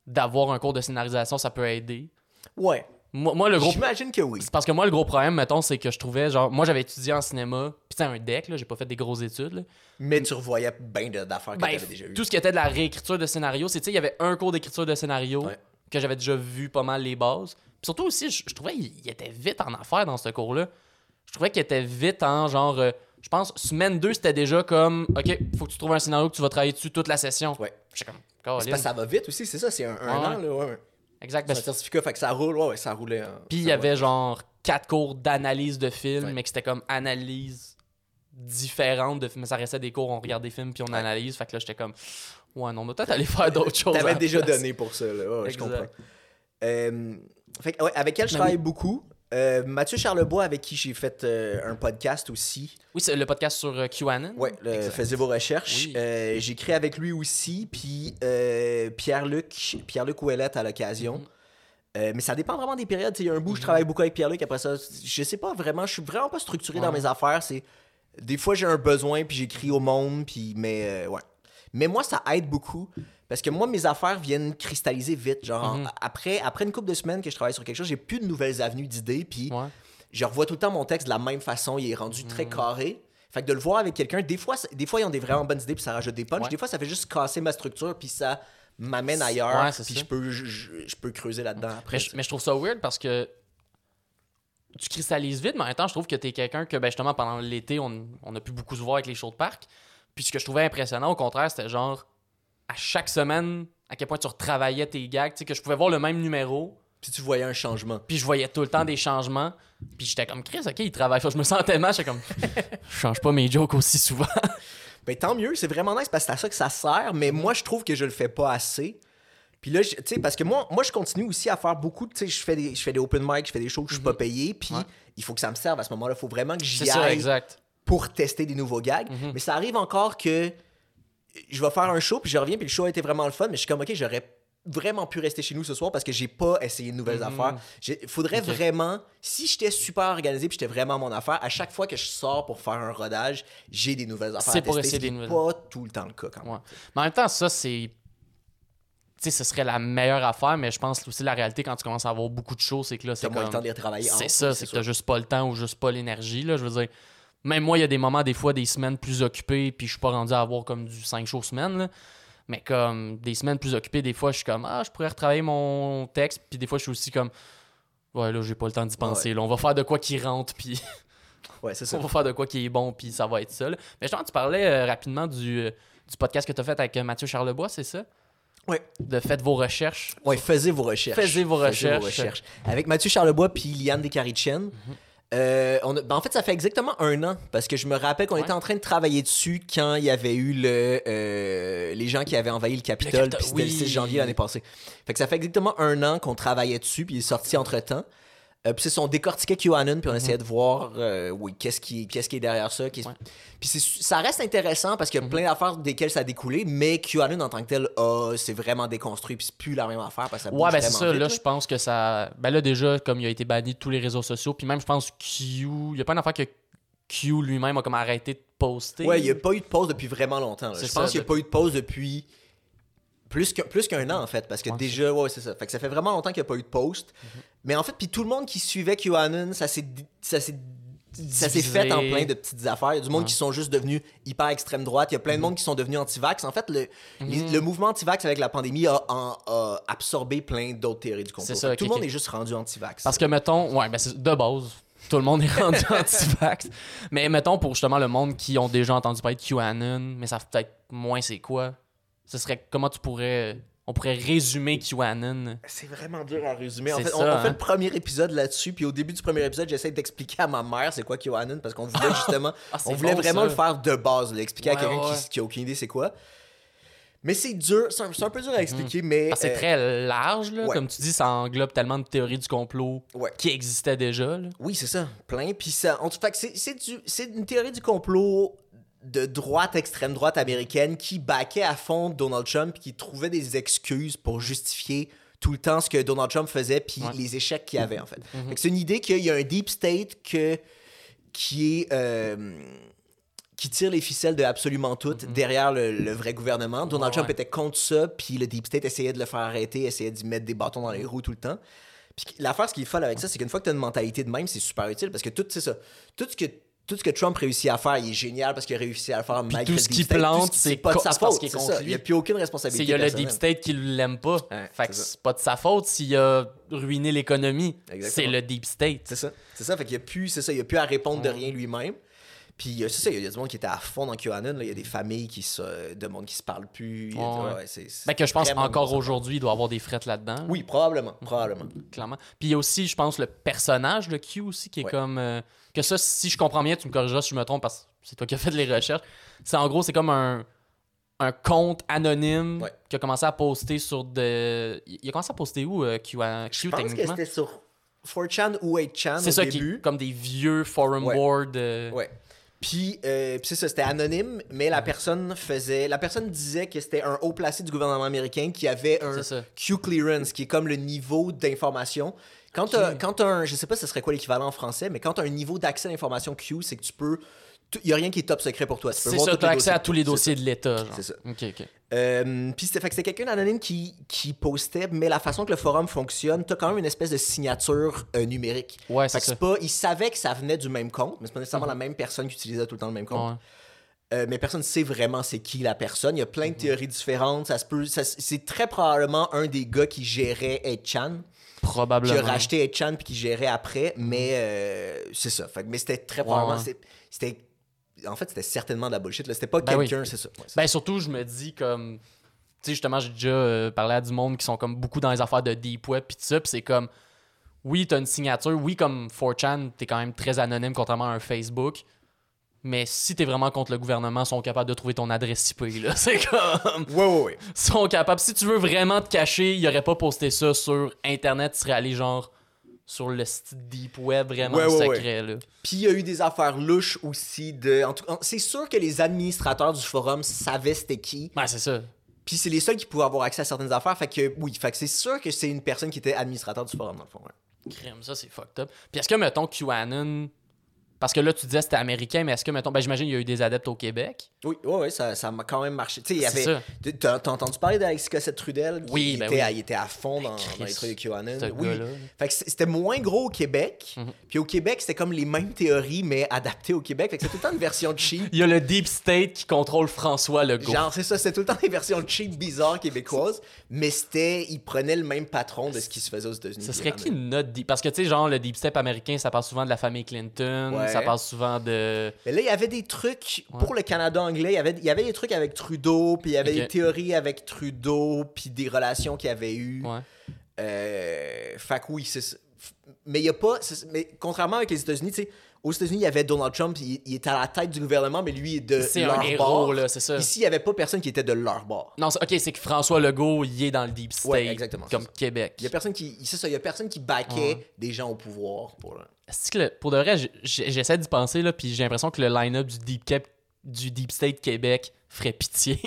d'avoir un cours de scénarisation, ça peut aider. Ouais. Moi, moi, le gros. J'imagine que oui. C'est parce que moi, le gros problème, mettons, c'est que je trouvais, genre, moi, j'avais étudié en cinéma, puis c'est un deck, là, j'ai pas fait des grosses études, là. Mais tu revoyais bien d'affaires que Ben, t'avais déjà eues. tout ce qui était de la réécriture de scénario, c'est, tu sais, il y avait un cours d'écriture de scénario Ouais. que j'avais déjà vu pas mal les bases. Puis surtout aussi, je, je trouvais qu'il il était vite en affaires dans ce cours-là. Je trouvais qu'il était vite en genre, euh, je pense, semaine 2, c'était déjà comme, OK, faut que tu trouves un scénario que tu vas travailler dessus toute la session. Ouais. J'étais comme, C'est parce Caroline. que ça va vite aussi, c'est ça, c'est un, un Ouais. an, là. Ouais. Exact. C'est un certificat, fait que ça roule, ouais, ouais, ça roulait. hein. Puis il y avait va. genre quatre cours d'analyse de films, Ouais. mais que c'était comme analyse différente de films. Mais ça restait des cours, on regarde des films puis on analyse. Fait que là, j'étais comme, ouais, non, peut-être aller faire d'autres choses. T'avais déjà place. donné pour ça, là. Ouais, je comprends. Euh, fait que, ouais, avec elle, je travaille beaucoup. Euh, Mathieu Charlebois, avec qui j'ai fait euh, un podcast aussi. Oui, c'est le podcast sur euh, QAnon. Exact. faisez vos recherches. Oui. Euh, j'ai créé avec lui aussi, puis Pierre-Luc, Pierre-Luc Ouellette à l'occasion. Mhm. Mais ça dépend vraiment des périodes. Il y a un bout, je travaille beaucoup avec Pierre-Luc. Après ça, je sais pas vraiment, je suis vraiment pas structuré dans mes affaires. C'est Des fois, j'ai un besoin, puis j'écris au monde, puis mais ouais. Mais moi, ça aide beaucoup. Parce que moi, mes affaires viennent cristalliser vite. Genre, Mhm. après, après une couple de semaines que je travaille sur quelque chose, j'ai plus de nouvelles avenues d'idées, puis Ouais. je revois tout le temps mon texte de la même façon, il est rendu Mhm. très carré. Fait que de le voir avec quelqu'un, des fois, des fois ils ont des vraiment bonnes idées puis ça rajoute des punchs. Ouais. Des fois, ça fait juste casser ma structure puis ça m'amène ailleurs. Ouais, puis je peux, je, je- je peux creuser là-dedans après. Mais je, mais je trouve ça weird parce que tu cristallises vite, mais en même temps, je trouve que tu es quelqu'un que, ben, justement, pendant l'été, on, on a pu beaucoup se voir avec les shows de parc. Puis ce que je trouvais impressionnant, au contraire, c'était genre, à chaque semaine, à quel point tu retravaillais tes gags, tu sais, que je pouvais voir le même numéro, Puis tu voyais un changement. puis je voyais tout le temps des changements. Puis j'étais comme, Chris, ok, il travaille. Je me sentais mal, j'étais comme, je change pas mes jokes aussi souvent. Ben tant mieux, c'est vraiment nice parce que c'est à ça que ça sert, mais moi je trouve que je le fais pas assez. Puis là, tu sais, parce que moi, moi, je continue aussi à faire beaucoup, tu sais, je fais des, je fais des open mic, je fais des shows que je suis pas payé, puis Ouais. il faut que ça me serve à ce moment-là. Il faut vraiment que j'y ça, aille exact. pour tester des nouveaux gags. Mhm. Mais ça arrive encore que je vais faire un show, puis je reviens, puis le show a été vraiment le fun, mais je suis comme, OK, j'aurais vraiment pu rester chez nous ce soir parce que j'ai pas essayé de nouvelles Mhm. affaires. Il faudrait vraiment, si j'étais super organisé, puis j'étais vraiment mon affaire, à chaque fois que je sors pour faire un rodage, j'ai des nouvelles affaires C'est pour tester, essayer des nouvelles. pas tout le temps le cas quand même. Ouais. Mais en même temps, ça, c'est. Tu sais, ce serait la meilleure affaire, mais je pense aussi la réalité quand tu commences à avoir beaucoup de choses, c'est que là, c'est comme. le temps de les travailler. C'est ça, c'est que t'as juste pas le temps ou juste pas l'énergie, là. Je veux dire, même moi, il y a des moments, des fois, des semaines plus occupées, puis je suis pas rendu à avoir comme du 5 shows semaine, là. Mais comme des semaines plus occupées, des fois, je suis comme, ah, je pourrais retravailler mon texte, puis des fois, je suis aussi comme, ouais, là, j'ai pas le temps d'y penser, là. On va faire de quoi qui rentre, puis Ouais, c'est ça. on va faire de quoi qui est bon, puis ça va être ça, là. Mais justement, tu parlais euh, rapidement du, euh, du podcast que tu as fait avec euh, Mathieu Charlebois, c'est ça? Ouais. De faites vos recherches. Ouais, faisez vos recherches. Faisez vos recherches. Avec Mathieu Charlebois puis Liane Descarichen. Mhm. Euh, on a- ben, en fait, ça fait exactement un an parce que je me rappelle qu'on Ouais. était en train de travailler dessus quand il y avait eu le, euh, les gens qui avaient envahi le Capitole. Puis c'était oui. le 6 janvier l'année passée. Fait que ça fait exactement un an qu'on travaillait dessus puis il est sorti entre temps. Puis c'est son décortiquait QAnon puis on essayait de voir euh, oui qu'est-ce qui qu'est-ce qui est derrière ça. Ouais. Puis ça reste intéressant parce qu'il y a plein d'affaires desquelles ça a découlé, mais QAnon en tant que tel, c'est vraiment déconstruit puis c'est plus la même affaire parce que ça Ouais, ben c'est ça. vite, Là, je pense que ça. Ben là, déjà, comme il a été banni de tous les réseaux sociaux, puis même, je pense, Q. Il y a pas une affaire que Q lui-même a comme arrêté de poster. Ouais, il n'y a pas eu de pause depuis vraiment longtemps. Je pense qu'il n'y a pas eu de pause depuis plus qu'un plus an, en fait. Parce que Ouais, déjà, ouais, c'est ça. Fait que ça fait vraiment longtemps qu'il n'y a pas eu de post. Mhm. Mais en fait, puis tout le monde qui suivait QAnon, ça s'est. ça s'est ça s'est divisé. fait en plein de petites affaires. Il y a du monde Ouais. qui sont juste devenus hyper extrême droite. Il y a plein de monde qui sont devenus anti-vax. En fait, le, Mhm. le mouvement anti-vax avec la pandémie a, absorbé plein d'autres théories du complot. Ça, tout le monde est juste rendu anti-vax. Parce que, mettons, ouais, ben de base. Tout le monde est rendu anti-vax. Mais mettons, pour justement le monde qui ont déjà entendu parler de QAnon, mais savent peut-être moins c'est quoi, ce serait comment tu pourrais. On pourrait résumer QAnon. C'est vraiment dur à résumer. En fait, on, ça, on fait hein? le premier épisode là-dessus, puis au début du premier épisode, j'essaie d'expliquer à ma mère c'est quoi QAnon, parce qu'on voulait justement, Ah, on voulait bon, vraiment ça. le faire de base, l'expliquer à quelqu'un ouais. qui, qui a aucune idée c'est quoi. Mais c'est dur, c'est un, peu dur à expliquer, mais c'est euh, très large, là. ouais. Comme tu dis, ça englobe tellement de théories du complot ouais. qui existaient déjà. Là. Oui, c'est ça, plein. Puis ça, en tout du- c'est une théorie du complot de droite, extrême droite américaine qui baquait à fond Donald Trump, qui trouvait des excuses pour justifier tout le temps ce que Donald Trump faisait, puis Ouais. les échecs qu'il avait en fait. Mhm. Fait c'est une idée qu'il y a un deep state que, qui est euh, qui tire les ficelles de absolument tout derrière le, le vrai gouvernement. Donald Trump ouais. était contre ça, puis le deep state essayait de le faire arrêter, essayait d'y mettre des bâtons dans les roues tout le temps. Puis l'affaire, ce qui est folle avec ça, c'est qu'une fois que tu as une mentalité de même, c'est super utile parce que tout, c'est ça. Tout ce que tout ce que Trump réussit à faire, il est génial parce qu'il a réussi à le faire malgré tout ce qu'il plante, c'est pas de sa faute. est ça. Il n'y a plus aucune responsabilité. Il y a le deep state qui l'aime pas. Fait que c'est pas de sa faute s'il a ruiné l'économie. C'est le deep state. C'est ça. C'est ça. Fait qu'il y a plus, c'est ça. Il a plus à répondre de rien lui-même. Puis euh, c'est ça. Il y a du monde qui était à fond dans QAnon. Il y a des familles qui se, de monde qui se parlent plus. A- Ouais, c'est- c'est Ben que je pense encore aujourd'hui, il doit y avoir des frettes là-dedans. Oui, probablement, probablement. clairement. Puis il y a aussi, je pense, le personnage de Q aussi, qui est Ouais. comme. euh, que ça, si je comprends bien, tu me corrigeras si je me trompe, parce que c'est toi qui as fait les recherches. C'est en gros, c'est comme un, un compte anonyme Ouais. qui a commencé à poster sur de. Il a commencé à poster où, euh, Q, Je pense que c'était sur 4chan ou 8chan C'est au ça, qui début. est comme des vieux forum Ouais. boards. euh, Ouais. Puis, euh, puis c'est ça, c'était anonyme, mais la personne faisait. La personne disait que c'était un haut placé du gouvernement américain qui avait un. Q clearance, qui est comme le niveau d'information. Quand Ok. t'as quand t'as un. Je sais pas ce serait quoi l'équivalent en français, mais quand t'as un niveau d'accès à l'information Q, c'est que tu peux. Il y a rien qui est top secret pour toi. Tu C'est ça, tu as accès à tous les dossiers de l'État. C'est ça. Ok, ok. euh, puis c'était fait que c'était quelqu'un d'anonyme qui, qui postait, mais la façon que le forum fonctionne, t'as quand même une espèce de signature euh, numérique. Ouais, c'est ça. pas, il savait que ça venait du même compte, mais c'est pas nécessairement la même personne qui utilisait tout le temps le même compte. Ouais. Euh, mais personne ne sait vraiment c'est qui la personne. Il y a Mhm. plein de théories différentes. Ça se peut, c'est très probablement un des gars qui gérait 8chan, qui Probablement. a racheté 8chan puis qui gérait après. Mais euh, c'est ça. Fait mais c'était très probablement, c'était- en fait, c'était certainement de la bullshit. là. C'était pas Ben oui. quelqu'un, c'est ça. Ouais, Ben surtout, je me dis comme. Tu sais, justement, j'ai déjà euh, parlé à du monde qui sont comme beaucoup dans les affaires de deep web pis tout ça, pis c'est comme. Oui, t'as une signature. Oui, comme 4chan, t'es quand même très anonyme contrairement à un Facebook. Mais si t'es vraiment contre le gouvernement, ils sont capables de trouver ton adresse IP, là. C'est comme. Ouais, ouais, ouais. Ils sont capables. Si tu veux vraiment te cacher, ils auraient pas posté ça sur Internet, tu serais allé genre sur le deep web vraiment Ouais, ouais, secret, là. Puis il y a eu des affaires louches aussi de. En tout cas, c'est sûr que les administrateurs du forum savaient c'était qui. Ouais, c'est ça. Puis c'est les seuls qui pouvaient avoir accès à certaines affaires. Fait que oui, fait que c'est sûr que c'est une personne qui était administrateur du forum dans le fond. Crème, ça c'est fucked up. Puis est-ce que, mettons, QAnon. Parce que là, tu disais que c'était américain, mais est-ce que, mettons, ben j'imagine qu'il y a eu des adeptes au Québec. Oui, ouais, ça, ça m'a quand même marché. Tu sais, il C'est. T'as entendu parler d'Alexis Cossette-Trudel? qui Oui, ben était, oui. à, il était à fond dans, Christ, dans les trucs de QAnon. Oui. Fait que c'était moins gros au Québec. Mhm. Puis au Québec, c'était comme les mêmes théories, mais adaptées au Québec. Fait que c'est tout le temps une version cheap. Il y a le Deep State qui contrôle François Legault. Genre, c'est ça, c'était tout le temps des versions cheap, bizarres, québécoises. Mais c'était. Ils prenaient le même patron de ce qui se faisait aux États-Unis. Ce serait qui notre deep... Parce que, tu sais, genre, le Deep State américain, ça parle souvent de la famille Clinton, Ouais. Ça parle souvent de... Mais là, il y avait des trucs Ouais. pour le Canada anglais. Il y avait, il y avait des trucs avec Trudeau, puis il y avait Ok. des théories avec Trudeau, puis des relations qu'il y avait eues. Ouais. Euh, fait que oui, c'est ça. Mais il y a pas. Mais contrairement avec les États-Unis, tu sais, aux États-Unis, il y avait Donald Trump, il, il était à la tête du gouvernement, mais lui, il est de C'est leur un héros, bord. là, c'est ça. Ici, il n'y avait pas personne qui était de leur bord. Non, ok, c'est que François Legault, il est dans le Deep State, Ouais, exactement, comme. Québec. Il y a personne qui. C'est ça, il y a personne qui baquait des gens au pouvoir pour. Que le- pour de vrai, j'essaie d'y penser, là, puis j'ai l'impression que le line-up du Deep, Cap- du Deep State Québec ferait pitié.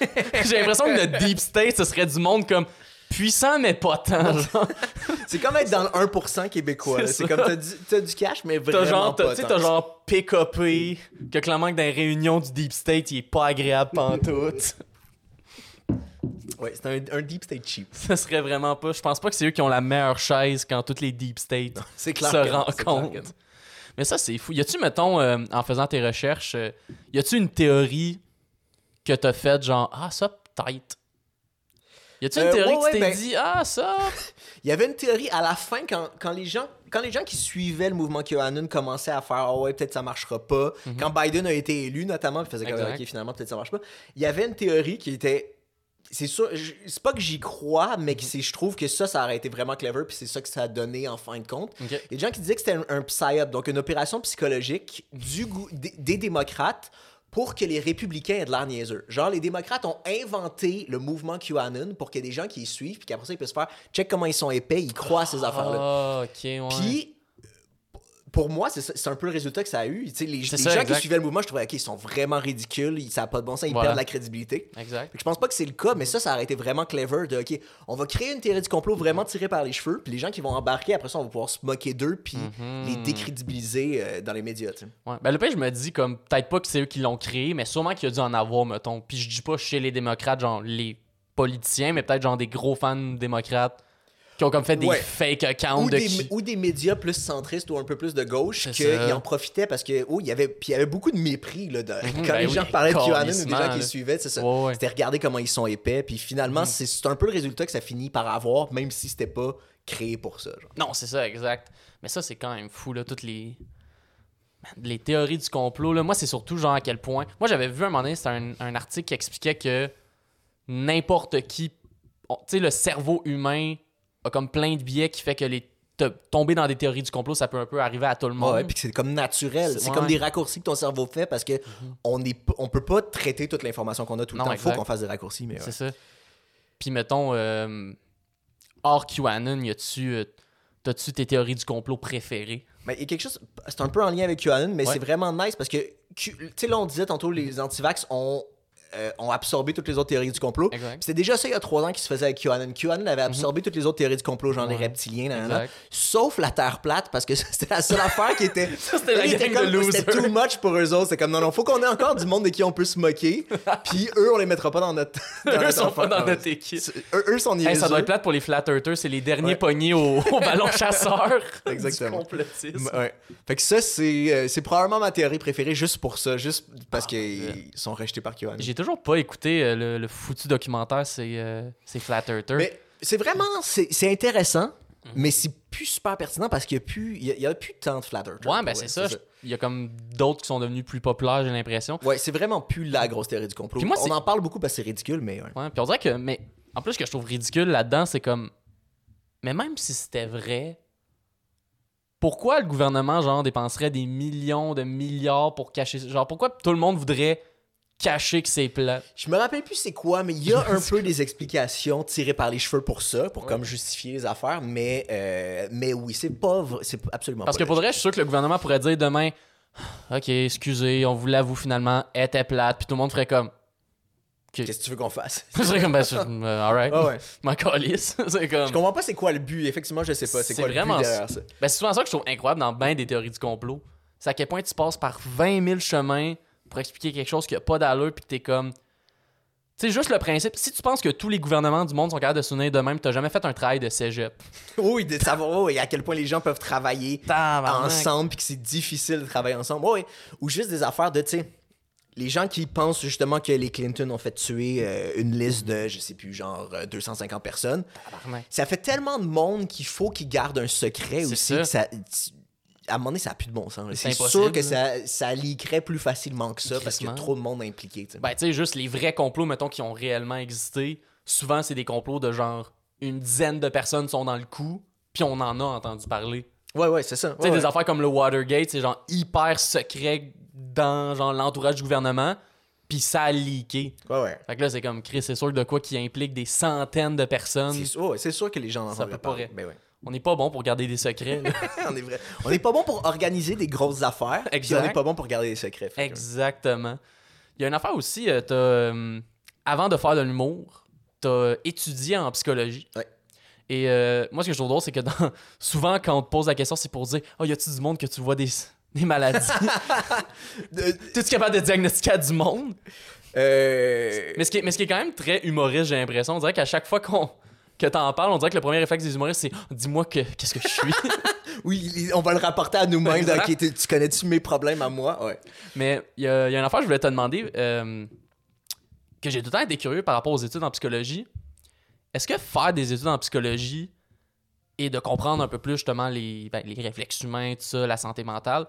j'ai l'impression que le Deep State, ce serait du monde comme puissant, mais pas tant. genre. C'est comme être dans le 1% québécois. C'est C'est ça. comme t'as du, t'as du cash, mais vraiment T'as genre, t'as- pas. tu sais, t'as genre PKP, que clairement que dans les réunions du Deep State, il est pas agréable pantoute. Ouais, c'est un, un deep state cheap. Ce serait vraiment pas. Je pense pas que c'est eux qui ont la meilleure chaise quand toutes les Deep States se que que rencontrent. Mais ça, c'est fou. Y a-tu, mettons, euh, en faisant tes recherches, euh, y a-tu une théorie que t'as faite, genre, ah, ça, peut-être. Y a-tu une Euh, théorie ouais, ouais, t'es ben- dit, ah, ça. Il y avait une théorie à la fin quand, quand les gens quand les gens qui suivaient le mouvement QAnon commençaient à faire ah ouais peut-être ça marchera pas quand Biden a été élu notamment puis faisait comme Mhm. Ok finalement peut-être ça marche pas il y avait une théorie qui était c'est sûr c'est pas que j'y crois mais Mhm. que je trouve que ça ça aurait été vraiment clever puis c'est ça que ça a donné en fin de compte Ok. il y a des gens qui disaient que c'était un, un psyop, donc une opération psychologique du des, des démocrates pour que les républicains aient de l'air niaiseux. Genre, les démocrates ont inventé le mouvement QAnon pour qu'il y ait des gens qui y suivent, puis qu'après ça, ils puissent faire check comment ils sont épais, ils croient à ces affaires-là. Ah, ok, ouais. Puis, pour moi, c'est un peu le résultat que ça a eu. Les C'est les ça, gens exact. qui suivaient le mouvement, je trouvais, OK, ils sont vraiment ridicules, ils, ça n'a pas de bon sens, ils Voilà. perdent la crédibilité. Exact. Je pense pas que c'est le cas, mais ça, ça aurait été vraiment clever de, OK, on va créer une théorie du complot vraiment tirée par les cheveux, puis les gens qui vont embarquer, après ça, on va pouvoir se moquer d'eux, puis Mhm. les décrédibiliser euh, dans les médias. Ouais. Ben, le pire, je me dis, comme, peut-être pas que c'est eux qui l'ont créé, mais sûrement qu'il y a dû en avoir, mettons. Puis je dis pas chez les démocrates, genre les politiciens, mais peut-être genre des gros fans démocrates qui ont comme fait des Ouais. fake accounts Ou de des, qui. ou des médias plus centristes ou un peu plus de gauche ça. en profitaient parce que oh, il y avait puis il y avait beaucoup de mépris là, de- quand ben les oui, gens parlaient de QAnon ou des gens qui là. suivaient c'est ça Ouais, ouais. c'était regarder comment ils sont épais puis finalement c'est c'est un peu le résultat que ça finit par avoir même si c'était pas créé pour ça genre. Non, c'est ça, exact. Mais ça, c'est quand même fou, là, toutes les. Les théories du complot, là. Moi, c'est surtout genre à quel point. Moi, j'avais vu un moment donné, c'était un, un article qui expliquait que n'importe qui. Tu sais, le cerveau humain a comme plein de biais qui fait que les. tomber dans des théories du complot, ça peut un peu arriver à tout le monde. Ouais, puis c'est comme naturel. C'est- ouais. comme des raccourcis que ton cerveau fait parce que on est on peut pas traiter toute l'information qu'on a tout le Non, temps. Il faut qu'on fasse des raccourcis, mais ouais. C'est ça. Puis mettons, euh, hors QAnon, y a-tu. euh, T'as-tu tes théories du complot préférées? Mais il y a quelque chose, c'est un peu en lien avec QAnon, mais c'est vraiment nice parce que, tu sais, là, on disait tantôt, les antivax ont, euh, ont absorbé toutes les autres théories du complot. Mhm. C'était déjà ça il y a trois ans qui se faisait avec QAnon. QAnon avait absorbé toutes les autres théories du complot, genre les reptiliens, sauf la Terre plate parce que c'était la seule affaire qui était. C'était too much pour eux autres. C'est comme non, non, faut qu'on ait encore du monde de qui on peut se moquer. Puis eux, on les mettra pas dans notre. dans Eux notre sont pas dans notre équipe. Eux, eux sont Hey, ça doit être plate pour les flat earthers, c'est les derniers Ouais. pognés au, au ballon chasseur. Exactement. Du. Ouais. Fait que ça, c'est euh, probablement ma théorie préférée juste pour ça, juste parce Ah, qu'ils sont rejetés par QAnon. J'ai toujours pas écouté euh, le, le foutu documentaire, c'est euh, c'est Flat Earther. Mais c'est vraiment, c'est intéressant, mais c'est plus super pertinent parce qu'il y a plus, il y a, il y a plus tant de flat earthers, ouais, ben c'est ça. Il y a comme d'autres qui sont devenus plus populaires, j'ai l'impression. Ouais, c'est vraiment plus la grosse théorie du complot. Puis moi, On en parle beaucoup parce que c'est ridicule, mais ouais. Ouais, puis on dirait que. Mais en plus, ce que je trouve ridicule là-dedans, c'est comme. Mais même si c'était vrai, pourquoi le gouvernement, genre, dépenserait des millions de milliards pour cacher. Genre, pourquoi tout le monde voudrait cacher que c'est plat? Je me rappelle plus c'est quoi, mais il y a un peu des explications tirées par les cheveux pour ça, pour comme justifier les affaires, mais, euh, mais oui, c'est pas, c'est absolument Parce pas que pour vrai, je suis sûr que le gouvernement pourrait dire demain Ok, excusez, on vous l'avoue finalement, elle était plate, puis tout le monde ferait comme. Qu'est-ce que tu veux qu'on fasse? Je serais comme, ben, euh, alright, Ah ouais. m'en calisse. c'est comme. Je comprends pas c'est quoi le but. Effectivement, je sais pas. C'est quoi le vraiment but derrière ça? Ben, c'est souvent ça que je trouve incroyable dans bien des théories du complot. C'est à quel point tu passes par 20 000 chemins pour expliquer quelque chose qui a pas d'allure, puis que t'es comme. Tu sais, juste le principe. Si tu penses que tous les gouvernements du monde sont capables de souvenir de même, t'as jamais fait un travail de cégep. Oui, de savoir oui, à quel point les gens peuvent travailler ensemble puis que c'est difficile de travailler ensemble. Oui, ou juste des affaires de, tu sais, les gens qui pensent justement que les Clinton ont fait tuer euh, une liste de, je sais plus, genre euh, 250 personnes. Tabarnak. Ça fait tellement de monde qu'il faut qu'ils gardent un secret aussi. ça. que ça- à un moment donné, ça n'a plus de bon sens. C'est sûr que ça, ça leakerait plus facilement que ça parce qu'il y a trop de monde impliqué. Ben, tu sais, juste les vrais complots, mettons, qui ont réellement existé, souvent, c'est des complots de genre une dizaine de personnes sont dans le coup, puis on en a entendu parler. ouais, ouais, c'est ça. Tu sais, Ouais, des affaires comme le Watergate, c'est genre hyper secret dans genre l'entourage du gouvernement, puis ça a leaké. Ouais, ouais. Fait que là, c'est comme Chris, c'est sûr de quoi qui implique des centaines de personnes. C'est sûr, ouais, c'est sûr que les gens en Ça peut pas ré- Ben ouais. On n'est pas bon pour garder des secrets. on est vrai. On n'est pas bon pour organiser des grosses affaires. Exact. on n'est pas bon pour garder des secrets. Exactement. Il y a une affaire aussi, euh, t'as, euh, avant de faire de l'humour, t'as étudié en psychologie. Ouais. Et euh, moi, ce que je trouve drôle, c'est que dans- souvent, quand on te pose la question, c'est pour dire Oh, y a-tu du monde que tu vois des, des maladies? T'es-tu capable de diagnostiquer du monde euh, mais ce, qui est, mais ce qui est quand même très humoriste, j'ai l'impression. On dirait qu'à chaque fois qu'on, que t'en parles, on dirait que le premier réflexe des humoristes, c'est dis-moi que, qu'est-ce que je suis. Oui, on va le rapporter à nous-mêmes. Tu tu connais-tu mes problèmes à moi? Ouais. Mais il y, y a une affaire que je voulais te demander, euh, que j'ai tout le temps été curieux par rapport aux études en psychologie. Est-ce que faire des études en psychologie et de comprendre un peu plus justement les, ben, les réflexes humains, tout ça, la santé mentale,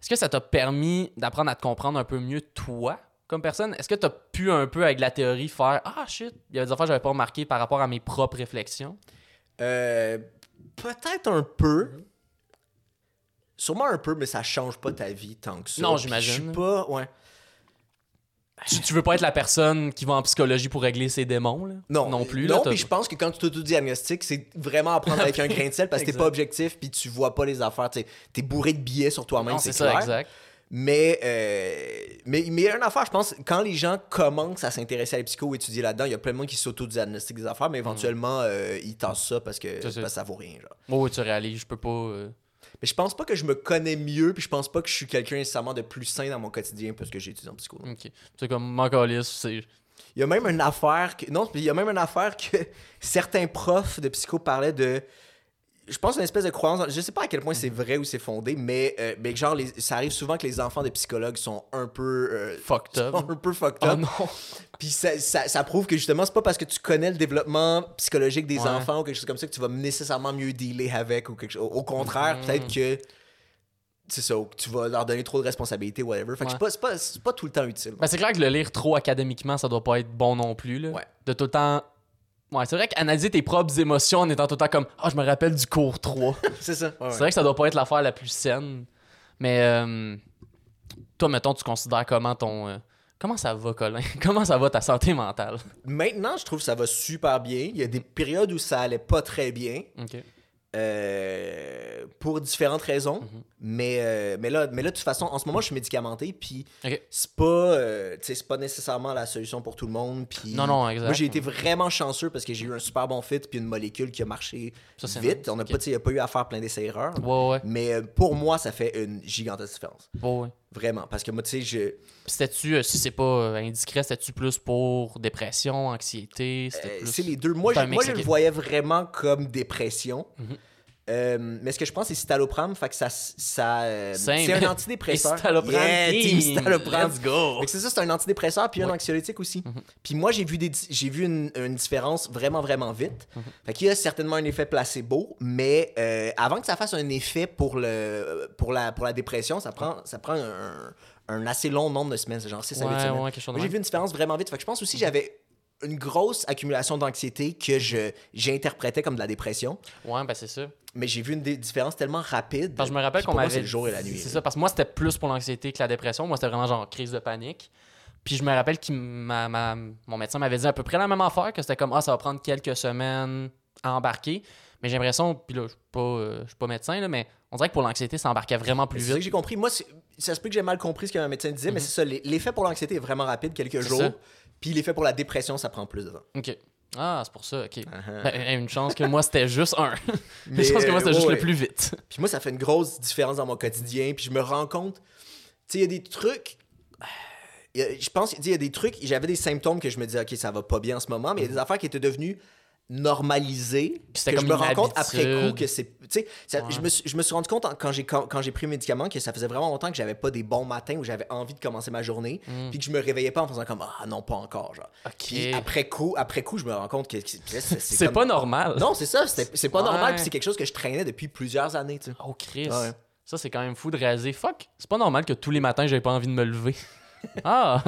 est-ce que ça t'a permis d'apprendre à te comprendre un peu mieux toi? Comme personne? Est-ce que t'as pu un peu avec la théorie faire Ah shit, il y a des affaires que j'avais pas remarquées par rapport à mes propres réflexions? Euh, Peut-être un peu. Sûrement un peu, mais ça change pas ta vie tant que ça. Non, j'imagine. Je suis pas. Ouais. Tu, tu veux pas être la personne qui va en psychologie pour régler ses démons, là? Non, Non plus, Non, puis je pense que quand tu t'auto-diagnostiques, c'est vraiment à prendre avec un grain de sel parce que t'es pas objectif puis tu vois pas les affaires. Tu es bourré de billets sur toi-même, c'est c'est clair. ça, exact. Mais, euh, mais, mais il y a une affaire, je pense, quand les gens commencent à s'intéresser à la psycho ou étudier là-dedans, il y a plein de monde qui s'auto-diagnostiquent des affaires, mais éventuellement, euh, ils tassent ça parce que, Mm. Ça. parce que ça vaut rien. Genre. Oh, oui, tu réalises, je peux pas. euh, Mais je pense pas que je me connais mieux, puis je pense pas que je suis quelqu'un nécessairement de plus sain dans mon quotidien parce que j'ai étudié en psycho. Ok. C'est comme Mancalis, c'est. Il y a même une affaire que. Non, il y a même une affaire que certains profs de psycho parlaient de. Je pense une espèce de croyance. Je sais pas à quel point c'est vrai ou c'est fondé, mais, euh, mais genre, les- ça arrive souvent que les enfants de psychologues sont un peu. euh, Fucked up. un peu fucked Oh up. non. Puis ça, ça, ça prouve que justement, c'est pas parce que tu connais le développement psychologique des Ouais. enfants ou quelque chose comme ça que tu vas nécessairement mieux dealer avec ou quelque chose. Au contraire, Mhm. peut-être que. C'est ça, ou que tu vas leur donner trop de responsabilités, whatever. Fait que Ouais. c'est pas, pas, pas tout le temps utile. Ben, c'est clair que le lire trop académiquement, ça doit pas être bon non plus. Là. Ouais. De tout le temps. Ouais, c'est vrai qu'analyser tes propres émotions en étant tout le temps comme Ah, je me rappelle du cours 3. c'est ça. ouais. C'est vrai que ça doit pas être l'affaire la plus saine. Mais euh, toi, mettons, tu considères comment ton. euh, comment ça va, Colin? Comment ça va ta santé mentale? Maintenant, je trouve que ça va super bien. Il y a des périodes où ça allait pas très bien. Ok. Euh, pour différentes raisons. Mhm. mais, euh, mais, là, mais là, de toute façon, en ce moment, je suis médicamenté. Puis Ok. c'est pas, euh, c'est pas nécessairement la solution pour tout le monde. Puis Non, non, exact. Moi, j'ai été vraiment chanceux parce que j'ai eu un super bon fit. Puis une molécule qui a marché Ça, vite. On n'a Ok. pas, tu sais, il n'y a pas eu à faire plein d'essais-erreurs. Ouais, ouais. Mais pour moi, ça fait une gigantesque différence. ouais. Vraiment. Parce que moi, tu sais, je. C'était-tu, euh, si c'est pas euh, indiscret, c'était-tu plus pour dépression, anxiété Euh, plus... C'est les deux. Moi, je, moi, je le voyais vraiment comme dépression. Mhm. Euh, mais ce que je pense, c'est citalopram. Fait que ça. ça euh, c'est un antidépresseur. Citalopram, Yeah, team citalopram. Let's go. C'est ça, c'est un antidépresseur puis un anxiolytique aussi. Mhm. Puis moi, j'ai vu, des, j'ai vu une, une différence vraiment, vraiment vite. Mhm. Fait qu'il y a certainement un effet placebo, mais euh, avant que ça fasse un effet pour, le, pour, la, pour la dépression, ça prend, ça prend un, un assez long nombre de semaines, genre 6 à 8 Ouais, semaines. ouais, j'ai vu une différence vraiment vite. Fait que je pense aussi que j'avais une grosse accumulation d'anxiété que je j'interprétais comme de la dépression. Ouais, ben c'est ça. Mais j'ai vu une différence tellement rapide. Parce que je me rappelle qu'on m'avait. c'est le jour et la nuit. C'est ça, parce que moi, c'était plus pour l'anxiété que la dépression. Moi, c'était vraiment genre crise de panique. Puis je me rappelle que mon médecin m'avait dit à peu près la même affaire, que c'était comme, ah, ça va prendre quelques semaines à embarquer. Mais j'ai l'impression, puis là, je suis pas, euh, pas médecin, là, mais on dirait que pour l'anxiété, ça embarquait vraiment plus C'est ça que vite. j'ai compris. Moi, c'est- ça se peut que j'ai mal compris ce qu'un médecin disait, mais Mhm. c'est ça. l'e- L'effet pour l'anxiété est vraiment rapide, quelques jours. ça. Puis l'effet pour la dépression, ça prend plus de temps. Ok. Ah, c'est pour ça, ok. Uh-huh. Ben, une chance que moi, c'était juste un. Mais, une chance que moi, c'était euh, juste ouais, le plus vite. Puis moi, ça fait une grosse différence dans mon quotidien. Puis je me rends compte, tu sais, il y a des trucs. a- Je pense, tu sais, il y a des trucs, j'avais des symptômes que je me disais, OK, ça va pas bien en ce moment, mais il y a des affaires qui étaient devenues normalisées. C'était que comme je me rends compte après coup que c'est. Tu sais, Ouais. je, me suis, je me suis rendu compte en- quand j'ai quand, quand j'ai pris mes médicaments que ça faisait vraiment longtemps que j'avais pas des bons matins où j'avais envie de commencer ma journée. Mm. Puis que je me réveillais pas en faisant comme, ah non, pas encore. Genre. Puis après coup, après coup, je me rends compte que, que c'est C'est comme- pas normal. Non, c'est ça, c'est pas Ouais. normal, puis c'est quelque chose que je traînais depuis plusieurs années, tu sais. Oh, Chris. Ouais. Ça, c'est quand même fou de réaliser. Fuck, c'est pas normal que tous les matins, j'avais pas envie de me lever. ah,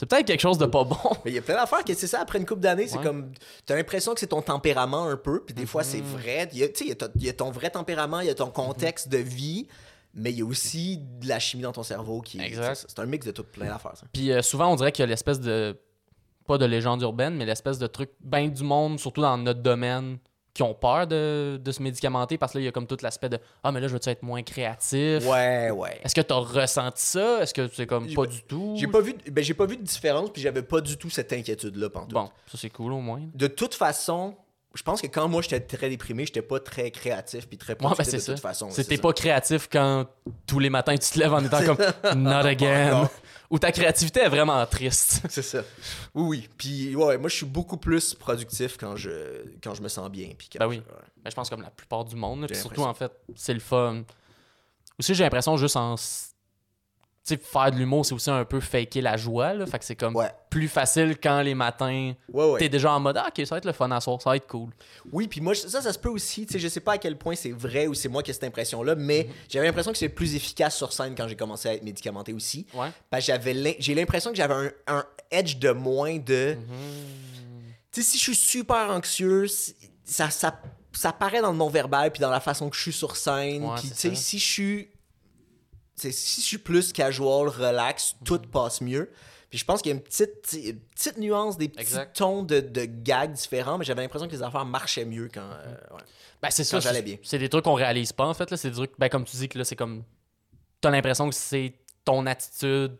c'est peut-être quelque chose de pas bon. Mais il y a plein d'affaires que c'est ça, après une couple d'années, c'est comme. T'as l'impression que c'est ton tempérament un peu, puis des fois c'est Mhm. vrai. Tu sais, il y a ton- il y a ton vrai tempérament, il y a ton contexte de vie, mais il y a aussi de la chimie dans ton cerveau qui. Exact. c'est- un mix de tout plein d'affaires, ça. Puis euh, souvent, on dirait qu'il y a l'espèce de. Pas de légende urbaine, mais l'espèce de truc ben du monde, surtout dans notre domaine, qui ont peur de, de se médicamenter parce que là, il y a comme tout l'aspect de Ah, mais là, je veux-tu être moins créatif Ouais, ouais. Est-ce que t'as ressenti ça? Est-ce que c'est comme pas- du tout? J'ai pas vu, ben, j'ai pas vu de différence, puis j'avais pas du tout cette inquiétude-là pendant Bon, ça c'est cool au moins. De toute façon, je pense que quand moi j'étais très déprimé, j'étais pas très créatif puis très Ouais, productif ben c'est de ça. toute façon. C'était ça. pas créatif quand tous les matins tu te lèves en étant comme Not again. Où ta créativité est vraiment triste. C'est ça. Oui, oui. Puis, ouais, moi, je suis beaucoup plus productif quand je, quand je me sens bien. Puis Ben oui. je- ouais. Ben, je pense comme la plupart du monde. surtout, en fait, c'est le fun. Aussi, j'ai l'impression juste en. Sais, faire de l'humour, c'est aussi un peu faker la joie. Là. Fait que c'est comme Ouais. plus facile quand les matins, Ouais, ouais. t'es déjà en mode Ah, ok, ça va être le fun à soir, ça va être cool. Oui, puis moi, ça, ça se peut aussi. Tu sais, je sais pas à quel point c'est vrai ou c'est moi qui ai cette impression-là, mais j'avais l'impression que c'est plus efficace sur scène quand j'ai commencé à être médicamenté aussi. Ouais. Parce que j'avais j'ai l'impression que j'avais un, un edge de moins de. Tu sais, si je suis super anxieux, ça, ça, ça paraît dans le non-verbal puis dans la façon que je suis sur scène. Puis tu sais, si je suis. Si je suis plus casual, relax, tout Mhm. passe mieux. Puis je pense qu'il y a une petite, une petite nuance, des petits Exact. tons de, de gags différents, mais j'avais l'impression que les affaires marchaient mieux quand. euh, ouais. Ben, c'est ça. j'allais c'est- bien. C'est des trucs qu'on réalise pas, en fait. là. C'est des trucs, ben, comme tu dis, que là, c'est comme. T'as l'impression que c'est ton attitude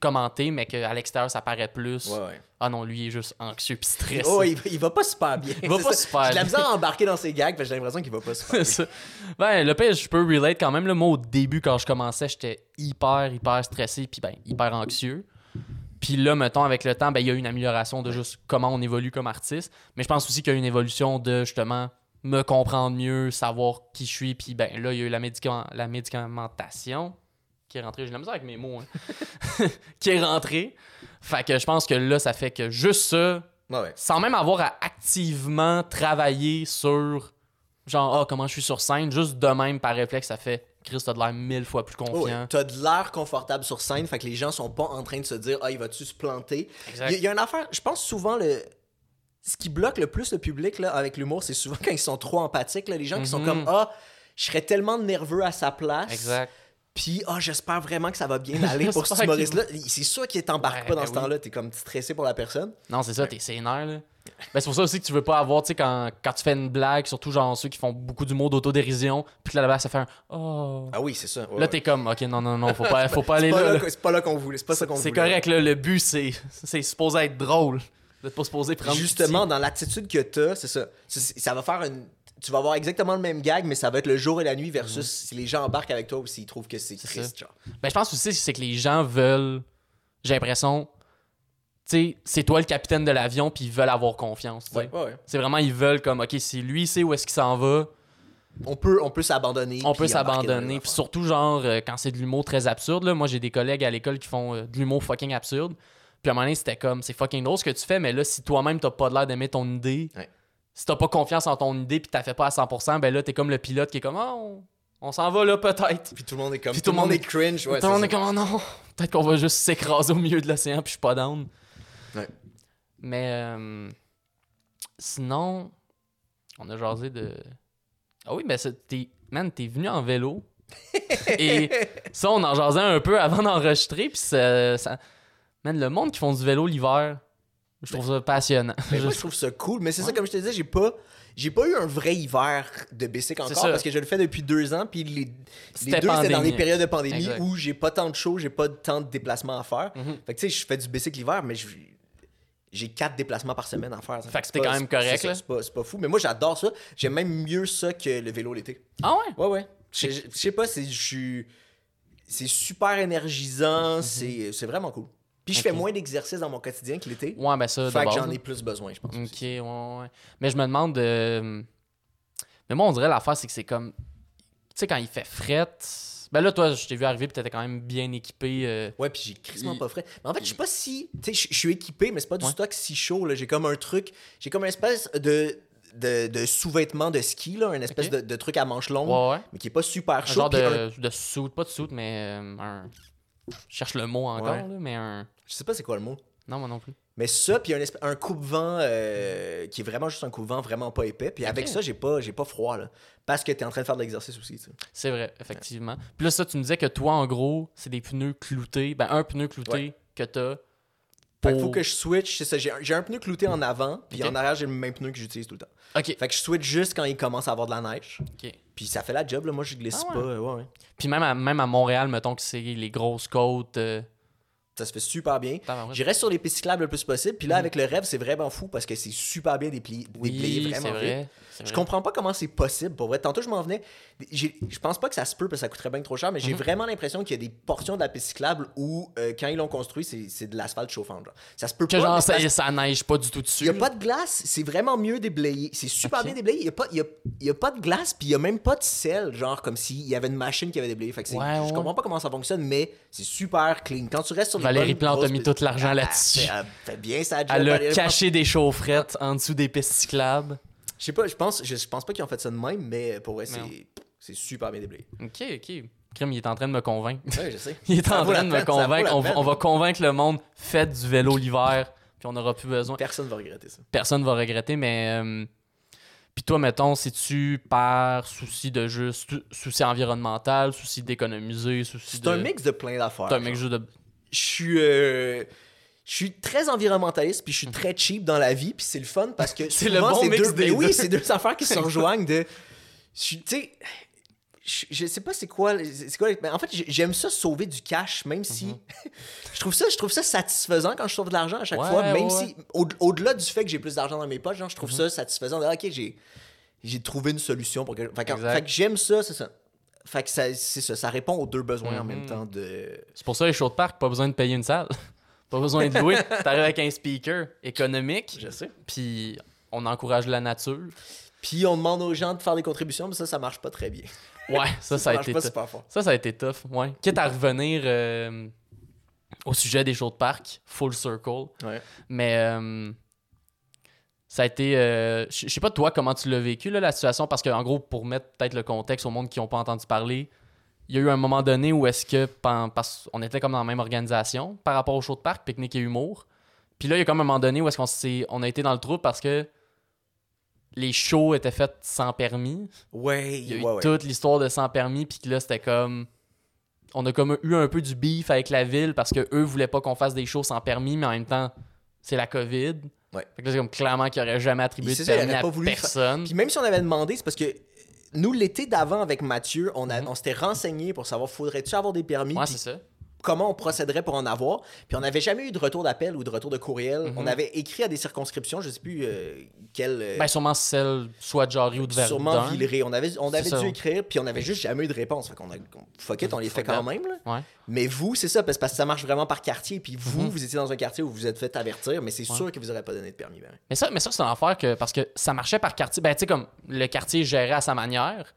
commentée, mais qu'à l'extérieur, ça paraît plus. Ouais, ouais. Ah non, lui, il est juste anxieux pis stressé. Oh, il, il va pas super bien. Il va pas ça. super J'ai de la bien. misère à embarquer dans ses gags, j'ai l'impression qu'il va pas super bien. Ça. Ben, le pire, je peux relate quand même. Là, moi, au début, quand je commençais, j'étais hyper, hyper stressé, puis ben, hyper anxieux. Puis là, mettons, avec le temps, ben, il y a eu une amélioration de juste comment on évolue comme artiste. Mais je pense aussi qu'il y a eu une évolution de, justement, me comprendre mieux, savoir qui je suis. Puis ben, là, il y a eu la, la médicamentation qui est rentrée. J'ai de la misère avec mes mots, hein. qui est rentrée. Fait que je pense que là, ça fait que juste ça, Ouais, ouais. sans même avoir à activement travailler sur genre ah comment je suis sur scène juste de même par réflexe ça fait Chris t'as de l'air mille fois plus Oh, confiant T'as de l'air confortable sur scène, fait que les gens sont pas en train de se dire Ah, il va-tu se planter? Il y, a- il y a une affaire, je pense souvent le. Ce qui bloque le plus le public là, avec l'humour, c'est souvent quand ils sont trop empathiques. là, les gens qui sont Mhm. comme Ah, je serais tellement nerveux à sa place. exact Puis, ah, j'espère vraiment que ça va bien aller pour cet humoriste-là. C'est sûr qu'il t'embarque Ouais, pas dans ben ce oui. temps-là. T'es comme stressé pour la personne. non c'est ça t'es sénère là ben, c'est pour ça aussi que tu veux pas avoir tu sais quand, quand tu fais une blague surtout genre ceux qui font beaucoup d'humour d'autodérision puis là, là ça fait un oh Ah oui, c'est ça. Ouais, là ouais. t'es comme ok non non non faut pas faut pas aller là, là c'est pas là qu'on voulait. C'est pas ça qu'on voulait. c'est correct là le but c'est c'est supposé être drôle d'être pas supposé prendre Justement, dans l'attitude que t'as, c'est ça. Ça va faire une. Tu vas avoir exactement le même gag, mais ça va être le jour et la nuit versus si les gens embarquent avec toi ou s'ils trouvent que c'est triste. Genre. Ben, je pense aussi c'est que les gens veulent. J'ai l'impression. Tu sais, c'est toi le capitaine de l'avion, puis ils veulent avoir confiance. tu sais. Ouais, ouais, ouais. C'est vraiment, ils veulent comme, ok, si lui sait où est-ce qu'il s'en va, On peut, on peut s'abandonner. on peut s'abandonner. Puis surtout, genre, euh, quand c'est de l'humour très absurde, là, moi j'ai des collègues à l'école qui font euh, de l'humour fucking absurde. Puis à un moment donné, c'était comme, c'est fucking drôle ce que tu fais, mais là, si toi-même t'as pas l'air d'aimer ton idée, Ouais. Si t'as pas confiance en ton idée, puis t'as fait pas à 100%, ben là, t'es comme le pilote qui est comme, ah, on, on s'en va là peut-être. Puis tout le monde est comme. Puis tout le monde est cringe. Ouais, Tout le monde est comme, oh non, peut-être qu'on va juste s'écraser au milieu de l'océan, puis je suis pas down. Ouais. Mais euh, sinon, on a jasé de. Ah oui, mais c'est- t'es. Man, t'es venu en vélo. Et ça, on en jasait un peu avant d'enregistrer, puis ça, ça- Man, le monde qui font du vélo l'hiver, je trouve ça passionnant. Mais moi, je trouve ça cool. Mais c'est ça, comme je te disais, j'ai pas. J'ai pas eu un vrai hiver de bicycle encore ça. parce que je le fais depuis deux ans. Puis les, les deux, c'était dans les périodes de pandémie Exact. où j'ai pas tant de shows, j'ai pas tant de déplacements à faire. Mhm. Fait que tu sais, je fais du bicycle l'hiver, mais j'ai quatre déplacements par semaine à faire. Fait que c'était quand même correct, c'est ça, pas, pas fou. Mais moi, j'adore ça. J'aime même mieux ça que le vélo l'été. Ah ouais? Ouais, ouais. Je sais pas, c'est c'est super énergisant, c'est c'est vraiment cool. Puis je fais moins d'exercices dans mon quotidien que l'été. Ouais, ben ça, de Fait que j'en ai plus besoin, je pense. Ok, ouais, ouais. Mais je me demande. euh, Mais moi, on dirait l'affaire, c'est que c'est comme. Tu sais, quand il fait fret. Ben là, toi, je t'ai vu arriver, puis t'étais quand même bien équipé. euh, Ouais, puis j'ai crissement pas frais. Mais en fait, je suis pas si. Tu sais, je- suis équipé, mais c'est pas du Ouais. stock si chaud. là. J'ai comme un truc. J'ai comme une espèce de, de, de sous-vêtement de ski, là, une espèce de, de truc à manches longues, Ouais, ouais. mais qui est pas super Un chaud. genre puis un- de, de soute, pas de soute, mais euh, un. Je cherche le mot encore, là, mais un. Je sais pas c'est quoi le mot. Non, moi non plus. Mais ça, puis un, un coupe-vent euh, qui est vraiment juste un coupe-vent vraiment pas épais. Puis avec ça, j'ai pas, j'ai pas froid, là. Parce que t'es en train de faire de l'exercice aussi, tu sais. C'est vrai, effectivement. Puis là, ça, tu me disais que toi, en gros, c'est des pneus cloutés. Ben, un pneu clouté Ouais. que t'as. Fait qu'il pour- faut que je switch, c'est ça. J'ai un, un pneu clouté en avant, puis en arrière, j'ai le même pneu que j'utilise tout le temps. Ok, Fait que je switch juste quand il commence à avoir de la neige. ok. Puis ça fait la job, là. Moi, je glisse Ah ouais. pas. euh. Puis même à, même à Montréal, mettons que c'est les grosses côtes. euh, Ça se fait super bien. Je reste sur les pistes cyclables le plus possible. Puis là, Mhm. avec le rêve, c'est vraiment fou parce que c'est super bien déplié, Oui, vraiment vrai. vite. Je comprends pas comment c'est possible. Pour vrai, tantôt je m'en venais. Je pense pas que ça se peut parce que ça coûterait bien trop cher, mais j'ai Mhm. vraiment l'impression qu'il y a des portions de la piste cyclable où, euh, quand ils l'ont construit, c'est de l'asphalte chauffant. Genre. Ça se peut Que pas. genre, ça, ça neige pas du tout dessus. Il n'y a pas de glace, c'est vraiment mieux déblayé. C'est super bien déblayé. Il n'y a, pas- y a, y a pas de glace, puis il n'y a même pas de sel, genre comme s'il y avait une machine qui avait déblayé. Fait que Ouais, je comprends pas comment ça fonctionne, mais c'est super clean. Quand tu restes sur Valérie Plante a mis tout l'argent Ah, là-dessus. fait bien ça. Elle a caché des chaufferettes en dessous des pistes cyclables. Je sais pas, je pense, je, pense pas qu'ils ont fait ça de même, mais pour vrai, c'est c'est super bien déblayé. Ok, ok. Crime, il est en train de me convaincre. Ouais, je sais. Il est Ça en train de me peine, convaincre. On, va convaincre le monde, faites du vélo l'hiver, puis on n'aura plus besoin. Personne va regretter ça. Personne va regretter, mais. euh, puis toi, mettons, si tu par souci de juste. souci environnemental, souci d'économiser, souci C'est de. un mix de plein d'affaires. C'est un mix de. je suis euh, je suis très environnementaliste puis je suis très cheap dans la vie puis c'est le fun parce que C'est le bon mix deux, des ben oui c'est deux affaires qui se rejoignent de je tu sais je, je sais pas c'est quoi c'est quoi mais en fait j'ai- j'aime ça sauver du cash même si Mhm. je trouve ça je trouve ça satisfaisant quand je sauve de l'argent à chaque Ouais, fois même ouais, si au- au-delà du fait que j'ai plus d'argent dans mes poches genre je Mhm. trouve ça satisfaisant de, ah, ok j'ai j'ai trouvé une solution pour que fait, que- Exact. fait que j'aime ça c'est ça fait que ça c'est ça ça répond aux deux besoins en Mhm. même temps de C'est pour ça les shows de parc, pas besoin de payer une salle. Pas besoin de louer. T'arrives avec un speaker économique, je sais puis on encourage la nature. Puis on demande aux gens de faire des contributions, mais ça, ça marche pas très bien. Ouais, ça, ça a été. pas tou- super fort. Ça, ça a été tough, ouais. Quitte à revenir euh, au sujet des shows de parc, full circle. Ouais. Mais euh, ça a été. euh, Je sais pas, toi, comment tu l'as vécu, là, la situation, parce qu'en gros, pour mettre peut-être le contexte au monde qui n'ont pas entendu parler, il y a eu un moment donné où est-ce que. Parce qu'on était comme dans la même organisation par rapport au show de parc, pique-nique et humour. Puis là, il y a comme un moment donné où est-ce qu'on s'est- on a été dans le trou parce que les shows étaient faits sans permis. Ouais, Il y a eu ouais, ouais. toute l'histoire de sans permis, puis que là, c'était comme. On a comme eu un peu du beef avec la ville parce que eux voulaient pas qu'on fasse des shows sans permis, mais en même temps, c'est la COVID. Ouais. Fait que là, c'est comme clairement qu'ils auraient jamais attribué de ça, permis auraient à pas voulu personne. Puis même si on avait demandé, c'est parce que nous, l'été d'avant avec Mathieu, on, a- Mhm. on s'était renseigné pour savoir faudrait-tu avoir des permis, Ouais, puis c'est ça. Comment on procéderait pour en avoir. Puis on n'avait jamais eu de retour d'appel ou de retour de courriel. Mhm. On avait écrit à des circonscriptions, je sais plus euh, quelle. euh, Ben, sûrement celle soit de Jarry ou de Verdun. Sûrement Villeray. On avait, on avait ça. dû écrire, puis on avait juste jamais eu de réponse. Fait qu'on a. Fuck it, on les fait quand même. Là. Ouais. Mais vous, c'est ça, parce parce que ça marche vraiment par quartier. Puis vous, Mhm. vous étiez dans un quartier où vous vous êtes fait avertir, mais c'est Ouais. sûr que vous n'aurez pas donné de permis. ben. Mais ça, mais ça c'est une affaire que. Parce que ça marchait par quartier. Ben, tu sais, comme le quartier gérait à sa manière.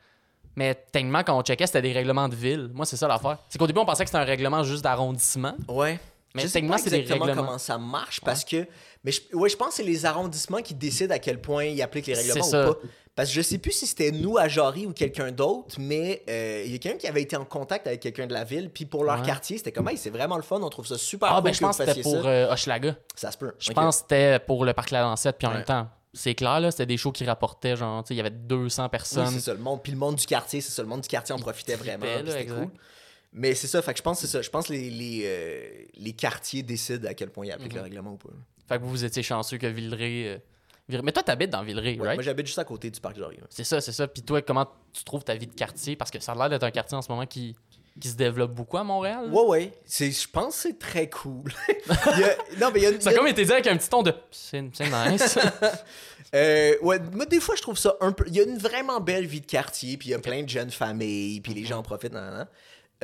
Mais techniquement, quand on checkait, c'était des règlements de ville. Moi, c'est ça l'affaire. C'est qu'au début, on pensait que c'était un règlement juste d'arrondissement. Ouais. Mais je sais pas c'est des exactement règlements. comment ça marche parce que. Mais je, ouais, je pense que c'est les arrondissements qui décident à quel point ils appliquent les règlements C'est ou ça. pas. Parce que je sais plus si c'était nous à Jarry ou quelqu'un d'autre, mais euh, il y a quelqu'un qui avait été en contact avec quelqu'un de la ville, puis pour leur Ouais. quartier, c'était comme, hey, c'est vraiment le fun, on trouve ça super Ah, cool ben, je pense que c'était pour euh, Hochelaga. Ça se peut. Je pense que c'était pour le parc La Lancette, puis en Ouais. même temps, c'est clair, là, c'était des shows qui rapportaient, genre, tu sais, il y avait 200 Oui, personnes. c'est ça, le monde. Puis le monde du quartier, c'est ça, le monde du quartier en profitait vraiment. c'était cool. Mais c'est ça, fait que je pense que c'est ça. Je pense que les, les, euh, les quartiers décident à quel point ils appliquent Mhm. le règlement ou pas. fait que vous, vous étiez chanceux que Villeray. euh, Villeray- Mais toi, t'habites dans Villeray, Ouais, right? Moi, j'habite juste à côté du parc ouais. C'est ça, c'est ça. Puis toi, comment tu trouves ta vie de quartier? Parce que ça a l'air d'être un quartier en ce moment qui, qui se développe beaucoup à Montréal. Ouais, ouais. C'est, je pense que c'est très cool. Il y a- non, mais il y a, il y Ça a- a comme été dit avec un petit ton de. C'est c'est nice. Euh, ouais, moi, des fois, je trouve ça un peu. Il y a une vraiment belle vie de quartier, puis il y a plein de jeunes familles, puis les gens en profitent. nan, nan, nan.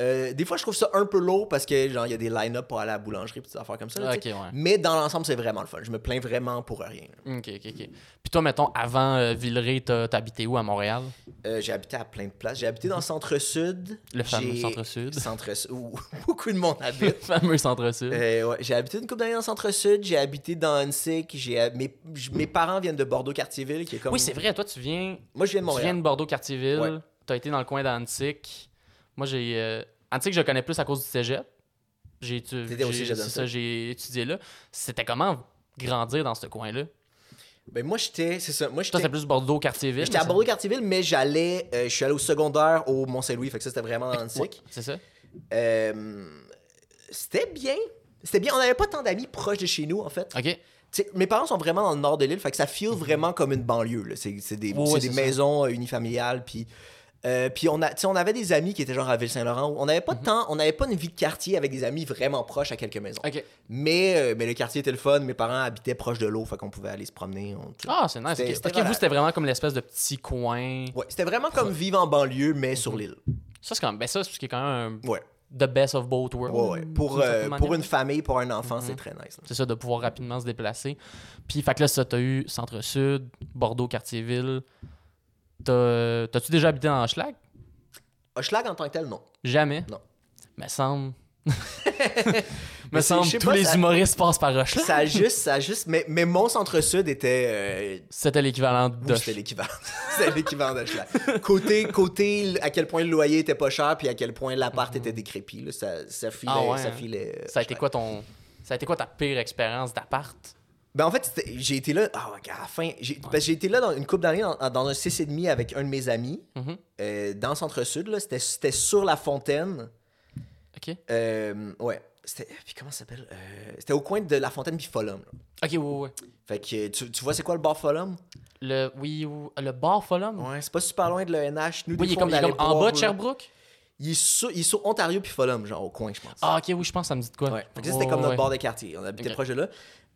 Euh, des fois, je trouve ça un peu lourd parce que, genre, il y a des line-up pour aller à la boulangerie, des affaires comme ça. là, tu ouais. Mais dans l'ensemble, c'est vraiment le fun. Je me plains vraiment pour rien. là. Ok, ok, ok. Puis toi, mettons, avant euh, Villeray, habité où à Montréal? Euh, j'ai habité à plein de places. J'ai habité dans le centre-sud. Le fameux J'ai- centre-sud. Centre-sud, où beaucoup de monde Le habite. fameux centre-sud. Euh, ouais, j'ai habité une couple d'années dans le centre-sud. J'ai habité dans Annecy. J'ai, mes, mes parents viennent de qui est comme. Oui, c'est vrai, toi, tu viens, Moi, je viens de tu Montréal. viens de Bordeaux-Cartierville. Ouais. T'as été dans le coin d'Antique. Moi, j'ai. euh, Antique, je connais plus à cause du cégep. J'ai étudié là. C'était comment grandir dans ce coin-là? Ben, moi, j'étais. C'est ça. Moi, Toi, j'étais. plus Bordeaux-Cartierville. J'étais à mais Bordeaux-Cartierville, mais j'allais. euh, je suis allé au secondaire au Mont-Saint-Louis. Fait que ça, c'était vraiment. Ouais, c'est ça? Euh, c'était bien. C'était bien. On n'avait pas tant d'amis proches de chez nous, en fait. Ok. T'sais, mes parents sont vraiment dans le nord de l'île, fait que ça feel vraiment comme une banlieue. C'est des, ouais, des ça. maisons unifamiliales, puis Euh, puis on, a, on avait des amis qui étaient genre à Ville-Saint-Laurent. On n'avait pas de temps, on n'avait pas une vie de quartier avec des amis vraiment proches à quelques maisons. Mais, euh, mais le quartier était le fun. Mes parents habitaient proche de l'eau, fait qu'on pouvait aller se promener. on- Ah, c'est nice. C'était- ok. c'était Ok, vous, c'était vraiment comme l'espèce de petit coin. Ouais, c'était vraiment comme vivre en banlieue, mais sur l'île. Ça, c'est quand même. Ben, ça, c'est ce qui est quand même un- Ouais, the best of both worlds. ouais, ouais. Pour, euh, pour une famille, pour un enfant, c'est très nice. C'est ça, de pouvoir rapidement se déplacer. Puis, fait que là, ça, t'as eu Centre-Sud, Bordeaux, Quartier-Ville. T'as- T'as-tu déjà habité dans Schlag? Hochelag en tant que tel, non. Jamais? Non. Me semble. Mais Me semble tous pas, les ça- humoristes passent par Hochelag. Ça a juste, ça a juste. Mais, mais mon centre-sud était. euh, C'était l'équivalent de. c'était l'équivalent. c'était l'équivalent d'Hochelag. Côté, côté, à quel point le loyer était pas cher, puis à quel point l'appart était décrépit. là, ça, ça filait. Ah ouais, ça hein. filait euh, Ça a été Hochelag. quoi ton. Ça a été quoi ta pire expérience d'appart? Ben en fait, j'ai été là. Ah, ouais, à la fin. J'ai parce que j'ai été là dans une couple d'années dans, dans un 6,5 avec un de mes amis, Mhm. euh, dans le centre-sud. là. C'était sur la fontaine. Ok. Euh, ouais. C'était. Puis comment ça s'appelle? Euh, C'était au coin de la fontaine puis Folum. là. Ok, oui. oui. Fait que tu, tu vois, c'est quoi le bar Folum? Le, oui, le bar Fulham? Ouais, c'est pas super loin de l'ENH. Nous, des Oui, il est comme, il est comme en bas de. Sherbrooke? Il est, sur, il est sur Ontario puis Folum, genre au coin, je pense. Ah, ok, oui, je pense ça me dit de quoi. Ouais. C'était Ouais, comme notre ouais. bord de quartier. On habitait Ok. proche de là.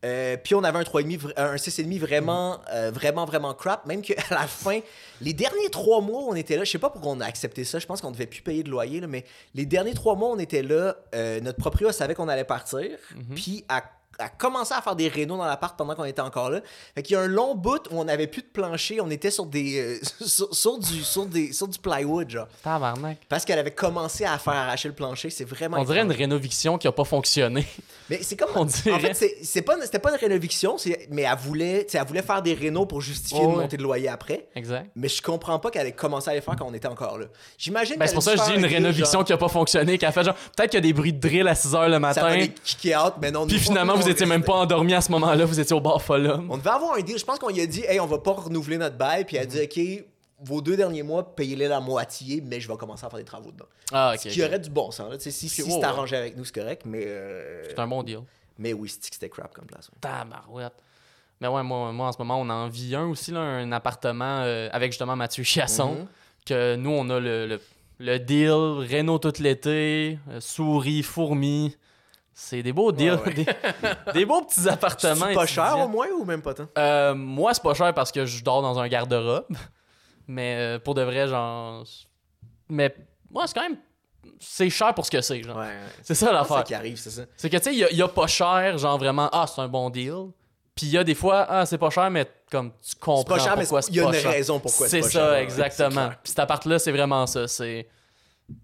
Euh, puis on avait un 3,5, vra- un 6,5 vraiment, euh, vraiment, vraiment crap. Même qu'à la fin, les derniers trois mois, on était là. Je sais pas pourquoi on a accepté ça. Je pense qu'on devait plus payer de loyer, là, mais les derniers trois mois, on était là. Euh, notre propriétaire savait qu'on allait partir. Mhm. Puis a, a commencé à faire des rénaux dans l'appart pendant qu'on était encore là. Fait qu'il y a un long bout où on avait plus de plancher. On était sur des, euh, sur, sur du, sur, des, sur du plywood, genre. Tabarnak. Parce qu'elle avait commencé à faire arracher le plancher. C'est vraiment. On dirait une rénoviction qui a pas fonctionné. Mais c'est comme. On En dirait. fait, c'est- c'est pas, c'était pas une rénoviction, c'est- mais elle voulait, elle voulait faire des rénaux pour justifier Oh, une ouais. montée de loyer après. Exact. Mais je comprends pas qu'elle ait commencé à les faire quand on était encore là. J'imagine Ben, c'est pour ça que je dis une rénoviction genre, qui a pas fonctionné, qui a fait genre, peut-être qu'il y a des bruits de drill à 6h le Ça matin. va les kicker out, mais non. Puis finalement, vous étiez même pas endormi à ce moment-là, vous étiez au bar Fulham. On devait avoir un deal. Je pense qu'on lui a dit, hey, on va pas renouveler notre bail. Puis elle a dit, OK, vos deux derniers mois, payez-les la moitié, mais je vais commencer à faire des travaux dedans. Ah, ok. Ce qui aurait du bon sens. Là. Si, si c'est arrangé avec nous, c'est correct, mais. euh, C'est un bon deal. Mais oui, c'était crap comme place. ouais. Tabarouette. Mais ouais, moi, moi, en ce moment, on en vit un aussi, là, un appartement euh, avec justement Mathieu Chiasson. Mhm. Que nous, on a le, le, le deal, Renault tout l'été, euh, souris, fourmis. C'est des beaux deals, Ouais, ouais. Des, des beaux petits appartements. C'est pas cher au moins ou même pas tant? Euh, moi, c'est pas cher parce que je dors dans un garde-robe. Mais euh, pour de vrai, genre. Mais moi, c'est quand même. C'est cher pour ce que c'est, genre. C'est ça C'est ça l'affaire. qui arrive, c'est ça. C'est que, tu sais, il y a- il y, a pas cher, genre vraiment, ah, c'est un bon deal. Puis il y a des fois, ah, c'est pas cher, mais comme tu comprends C'est pas cher, mais pourquoi c'est- c'est il y a pas une cher. raison pourquoi C'est c'est pas ça, cher, exactement. c'est clair. Puis cet appart-là, c'est vraiment ça. C'est.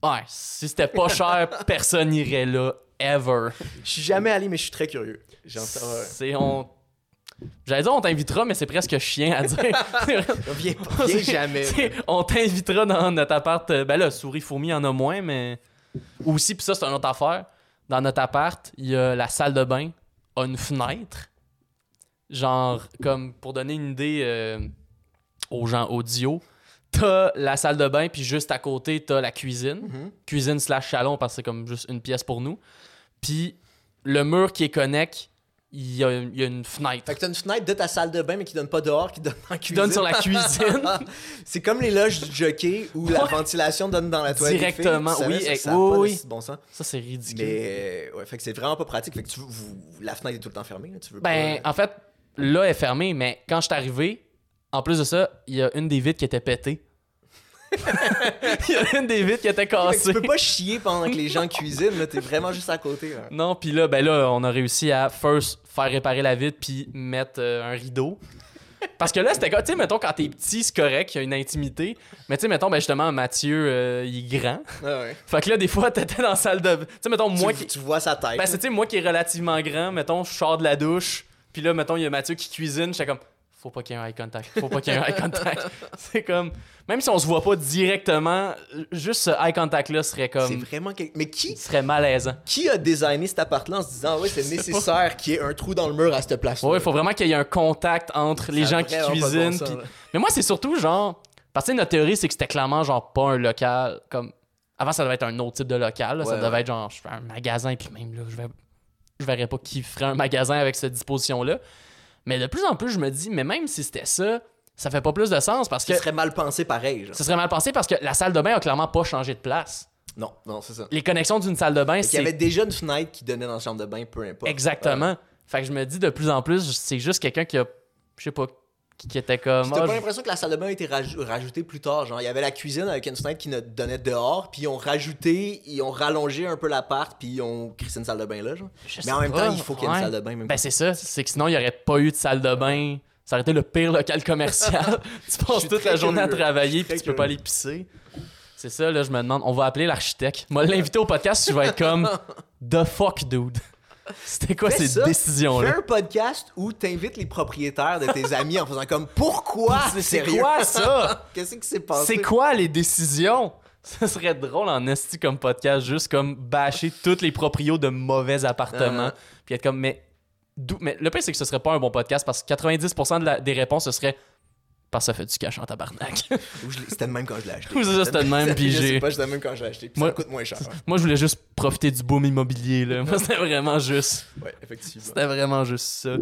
Ouais, si c'était pas cher, personne n'irait là, ever. Je suis jamais allé, mais je suis très curieux. C'est. On... J'allais dire on t'invitera, mais c'est presque chien à dire. Viens, pas- viens jamais. C'est- on t'invitera dans notre appart. euh, Ben là, souris, fourmi, en a moins, mais. Aussi, puis ça, c'est une autre affaire. Dans notre appart, il y a la salle de bain, a une fenêtre. Genre, comme pour donner une idée euh, aux gens audio, t'as la salle de bain, puis juste à côté, t'as la cuisine. Mhm. Cuisine slash salon, parce que c'est comme juste une pièce pour nous. Puis le mur qui est connect, il y a, il y a une fenêtre. Fait que t'as une fenêtre de ta salle de bain, mais qui donne pas dehors, qui donne dans la Qui cuisine. donne sur la cuisine. c'est comme les loges du jockey où la ventilation donne dans la toilette. filles. Directement, oui, ça? Ça oui, si bon sens. Ça, c'est ridicule. Mais euh, ouais, fait que c'est vraiment pas pratique. Fait que tu, vous, la fenêtre est tout le temps fermée. là, Tu veux Ben, pas... en fait, là, elle est fermée, mais quand je suis arrivé, en plus de ça, il y a une des vitres qui était pétée. Il y a une des vitres qui était cassée. tu peux pas chier pendant que les gens cuisinent. là, T'es vraiment juste à côté. là. Non, puis là, ben là, on a réussi à first faire réparer la vitre puis mettre euh, un rideau. Parce que là, c'était quoi, tu sais, mettons, quand t'es petit, c'est correct, il y a une intimité. Mais tu sais, mettons, ben justement, Mathieu, euh, il est grand. Ah ouais. Fait que là, des fois, t'étais dans la salle de. Tu sais, mettons, moi tu, qui. tu vois sa tête. Ben, c'est, tu sais, moi qui est relativement grand, mettons, je sors de la douche, puis là, mettons, il y a Mathieu qui cuisine, j'étais comme, faut pas qu'il y ait un eye contact, faut pas qu'il y ait un eye contact. c'est comme, même si on se voit pas directement, juste ce eye contact-là serait C'est comme, vraiment quelque... Mais qui, serait malaisant. qui a designé cet appart-là en se disant, ouais, c'est nécessaire qu'il y ait un trou dans le mur à cette place-là? Ouais, il faut vraiment qu'il y ait un contact entre les Ça a gens qui vraiment pas de bon cuisinent. sens, puis- là. Mais moi, c'est surtout genre, parce que notre théorie, c'est que c'était clairement genre pas un local, comme, avant, ça devait être un autre type de local, là. ça Ouais, devait ouais. être genre, je fais un magasin, puis même là, je vais. Je verrais pas qui ferait un magasin avec cette disposition-là. Mais de plus en plus, je me dis, mais même si c'était ça, ça fait pas plus de sens parce que Ce serait mal pensé pareil. Genre. ce serait mal pensé parce que la salle de bain a clairement pas changé de place. Non, non, c'est ça. Les connexions d'une salle de bain, Il y c'est avait déjà une fenêtre qui donnait dans la chambre de bain, peu importe. exactement. Fait que je me dis de plus en plus, c'est juste quelqu'un qui a, je sais pas, qui, était comme. T'as pas je- l'impression que la salle de bain a été raj- rajoutée plus tard. Genre, il y avait la cuisine avec une fenêtre qui nous donnait dehors, puis ils ont rajouté, ils ont rallongé un peu l'appart, puis ils ont créé une salle de bain là. Genre. Je Mais en même pas, temps, il faut qu'il y ait ouais. une salle de bain. Même Ben c'est ça, c'est que sinon il y aurait pas eu de salle de bain. Ça aurait été le pire local commercial. tu passes toute la journée à travailler puis tu peux pas aller pisser. C'est ça, là, je me demande. On va appeler l'architecte. Moi, l'inviter au podcast, je vais être comme The fuck, dude. C'était quoi Fais ces ça. Fais décisions-là? un podcast où t'invites les propriétaires de tes amis en faisant comme pourquoi? C'est- c'est Sérieux? quoi ça? Qu'est-ce qui s'est passé? C'est quoi les décisions? Ça serait drôle en esti comme podcast, juste comme bâcher tous les proprios de mauvais appartements. Uh-huh. Puis être comme, mais, d'où- mais le pire, c'est que ce serait pas un bon podcast parce que 90% de la- des réponses, ce serait parce que ça fait du cash en tabarnak. C'était de même quand je l'ai acheté. Ou c'est ça, c'était de même, puis Je sais j'ai- pas, c'était de même quand je l'ai acheté. Puis Moi- ça coûte moins cher. Moi, je voulais juste profiter du boom immobilier. Là. Moi, c'était vraiment juste. Ouais, effectivement. C'était vraiment juste ça.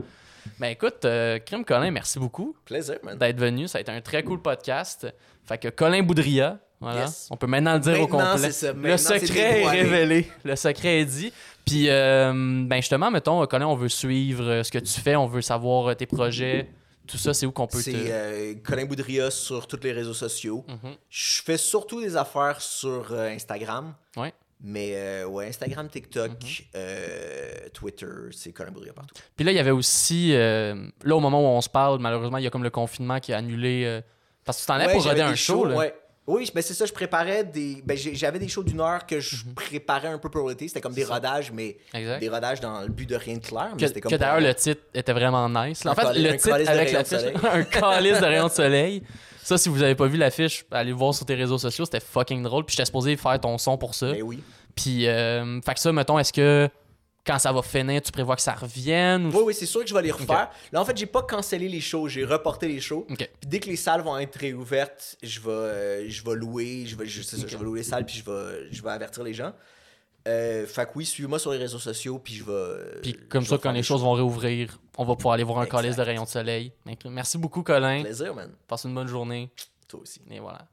Ben écoute, euh, Crime Colin, merci beaucoup Plaisir, man. d'être venu. Ça a été un très cool podcast. Fait que Colin Boudria, voilà. Yes. On peut maintenant le dire au complet. ça. Le secret est dévoilé. révélé. Le secret est dit. Puis, euh, ben justement, mettons, Colin, on veut suivre euh, ce que tu fais, on veut savoir euh, tes projets. Tout ça, c'est où qu'on peut C'est te. euh, Colin Boudria sur tous les réseaux sociaux. Mhm. Je fais surtout des affaires sur euh, Instagram. Ouais. Mais euh, ouais, Instagram, TikTok, Mhm. euh, Twitter, c'est Colin Boudria partout. Puis là, il y avait aussi. euh, là, au moment où on se parle, malheureusement, il y a comme le confinement qui a annulé. parce que tu t'en allais Ouais, pour roder un show, là. ouais. Oui, ben c'est ça, je préparais des. Ben j'avais des shows d'une heure que je Mhm. préparais un peu pour l'été. C'était comme des rodages, mais Exact. des rodages dans le but de rien de clair. Mais Que, c'était comme que d'ailleurs, le titre était vraiment nice. En Un fait, cali- le un titre avec un calice de rayons de soleil. Ça, si vous avez pas vu l'affiche, allez le voir sur tes réseaux sociaux, c'était fucking drôle. Puis j'étais supposé faire ton son pour ça. Ben oui. Puis, euh, fait que ça, mettons, est-ce que quand ça va finir, tu prévois que ça revienne ou... Oui, oui, c'est sûr que je vais les refaire. Là, en fait, j'ai pas cancellé les shows, j'ai reporté les shows. Puis dès que les salles vont être réouvertes, je vais, euh, je vais louer, je vais, je, ça, vais louer les salles, puis je vais, je vais avertir les gens. Euh, fait que oui, suivez-moi sur les réseaux sociaux, puis je vais. Puis comme ça, quand les choses vont réouvrir, on va pouvoir aller voir un Exact. calice de rayons de soleil. Merci beaucoup, Colin. Plaisir, man. Passe une bonne journée. Toi aussi. Et voilà.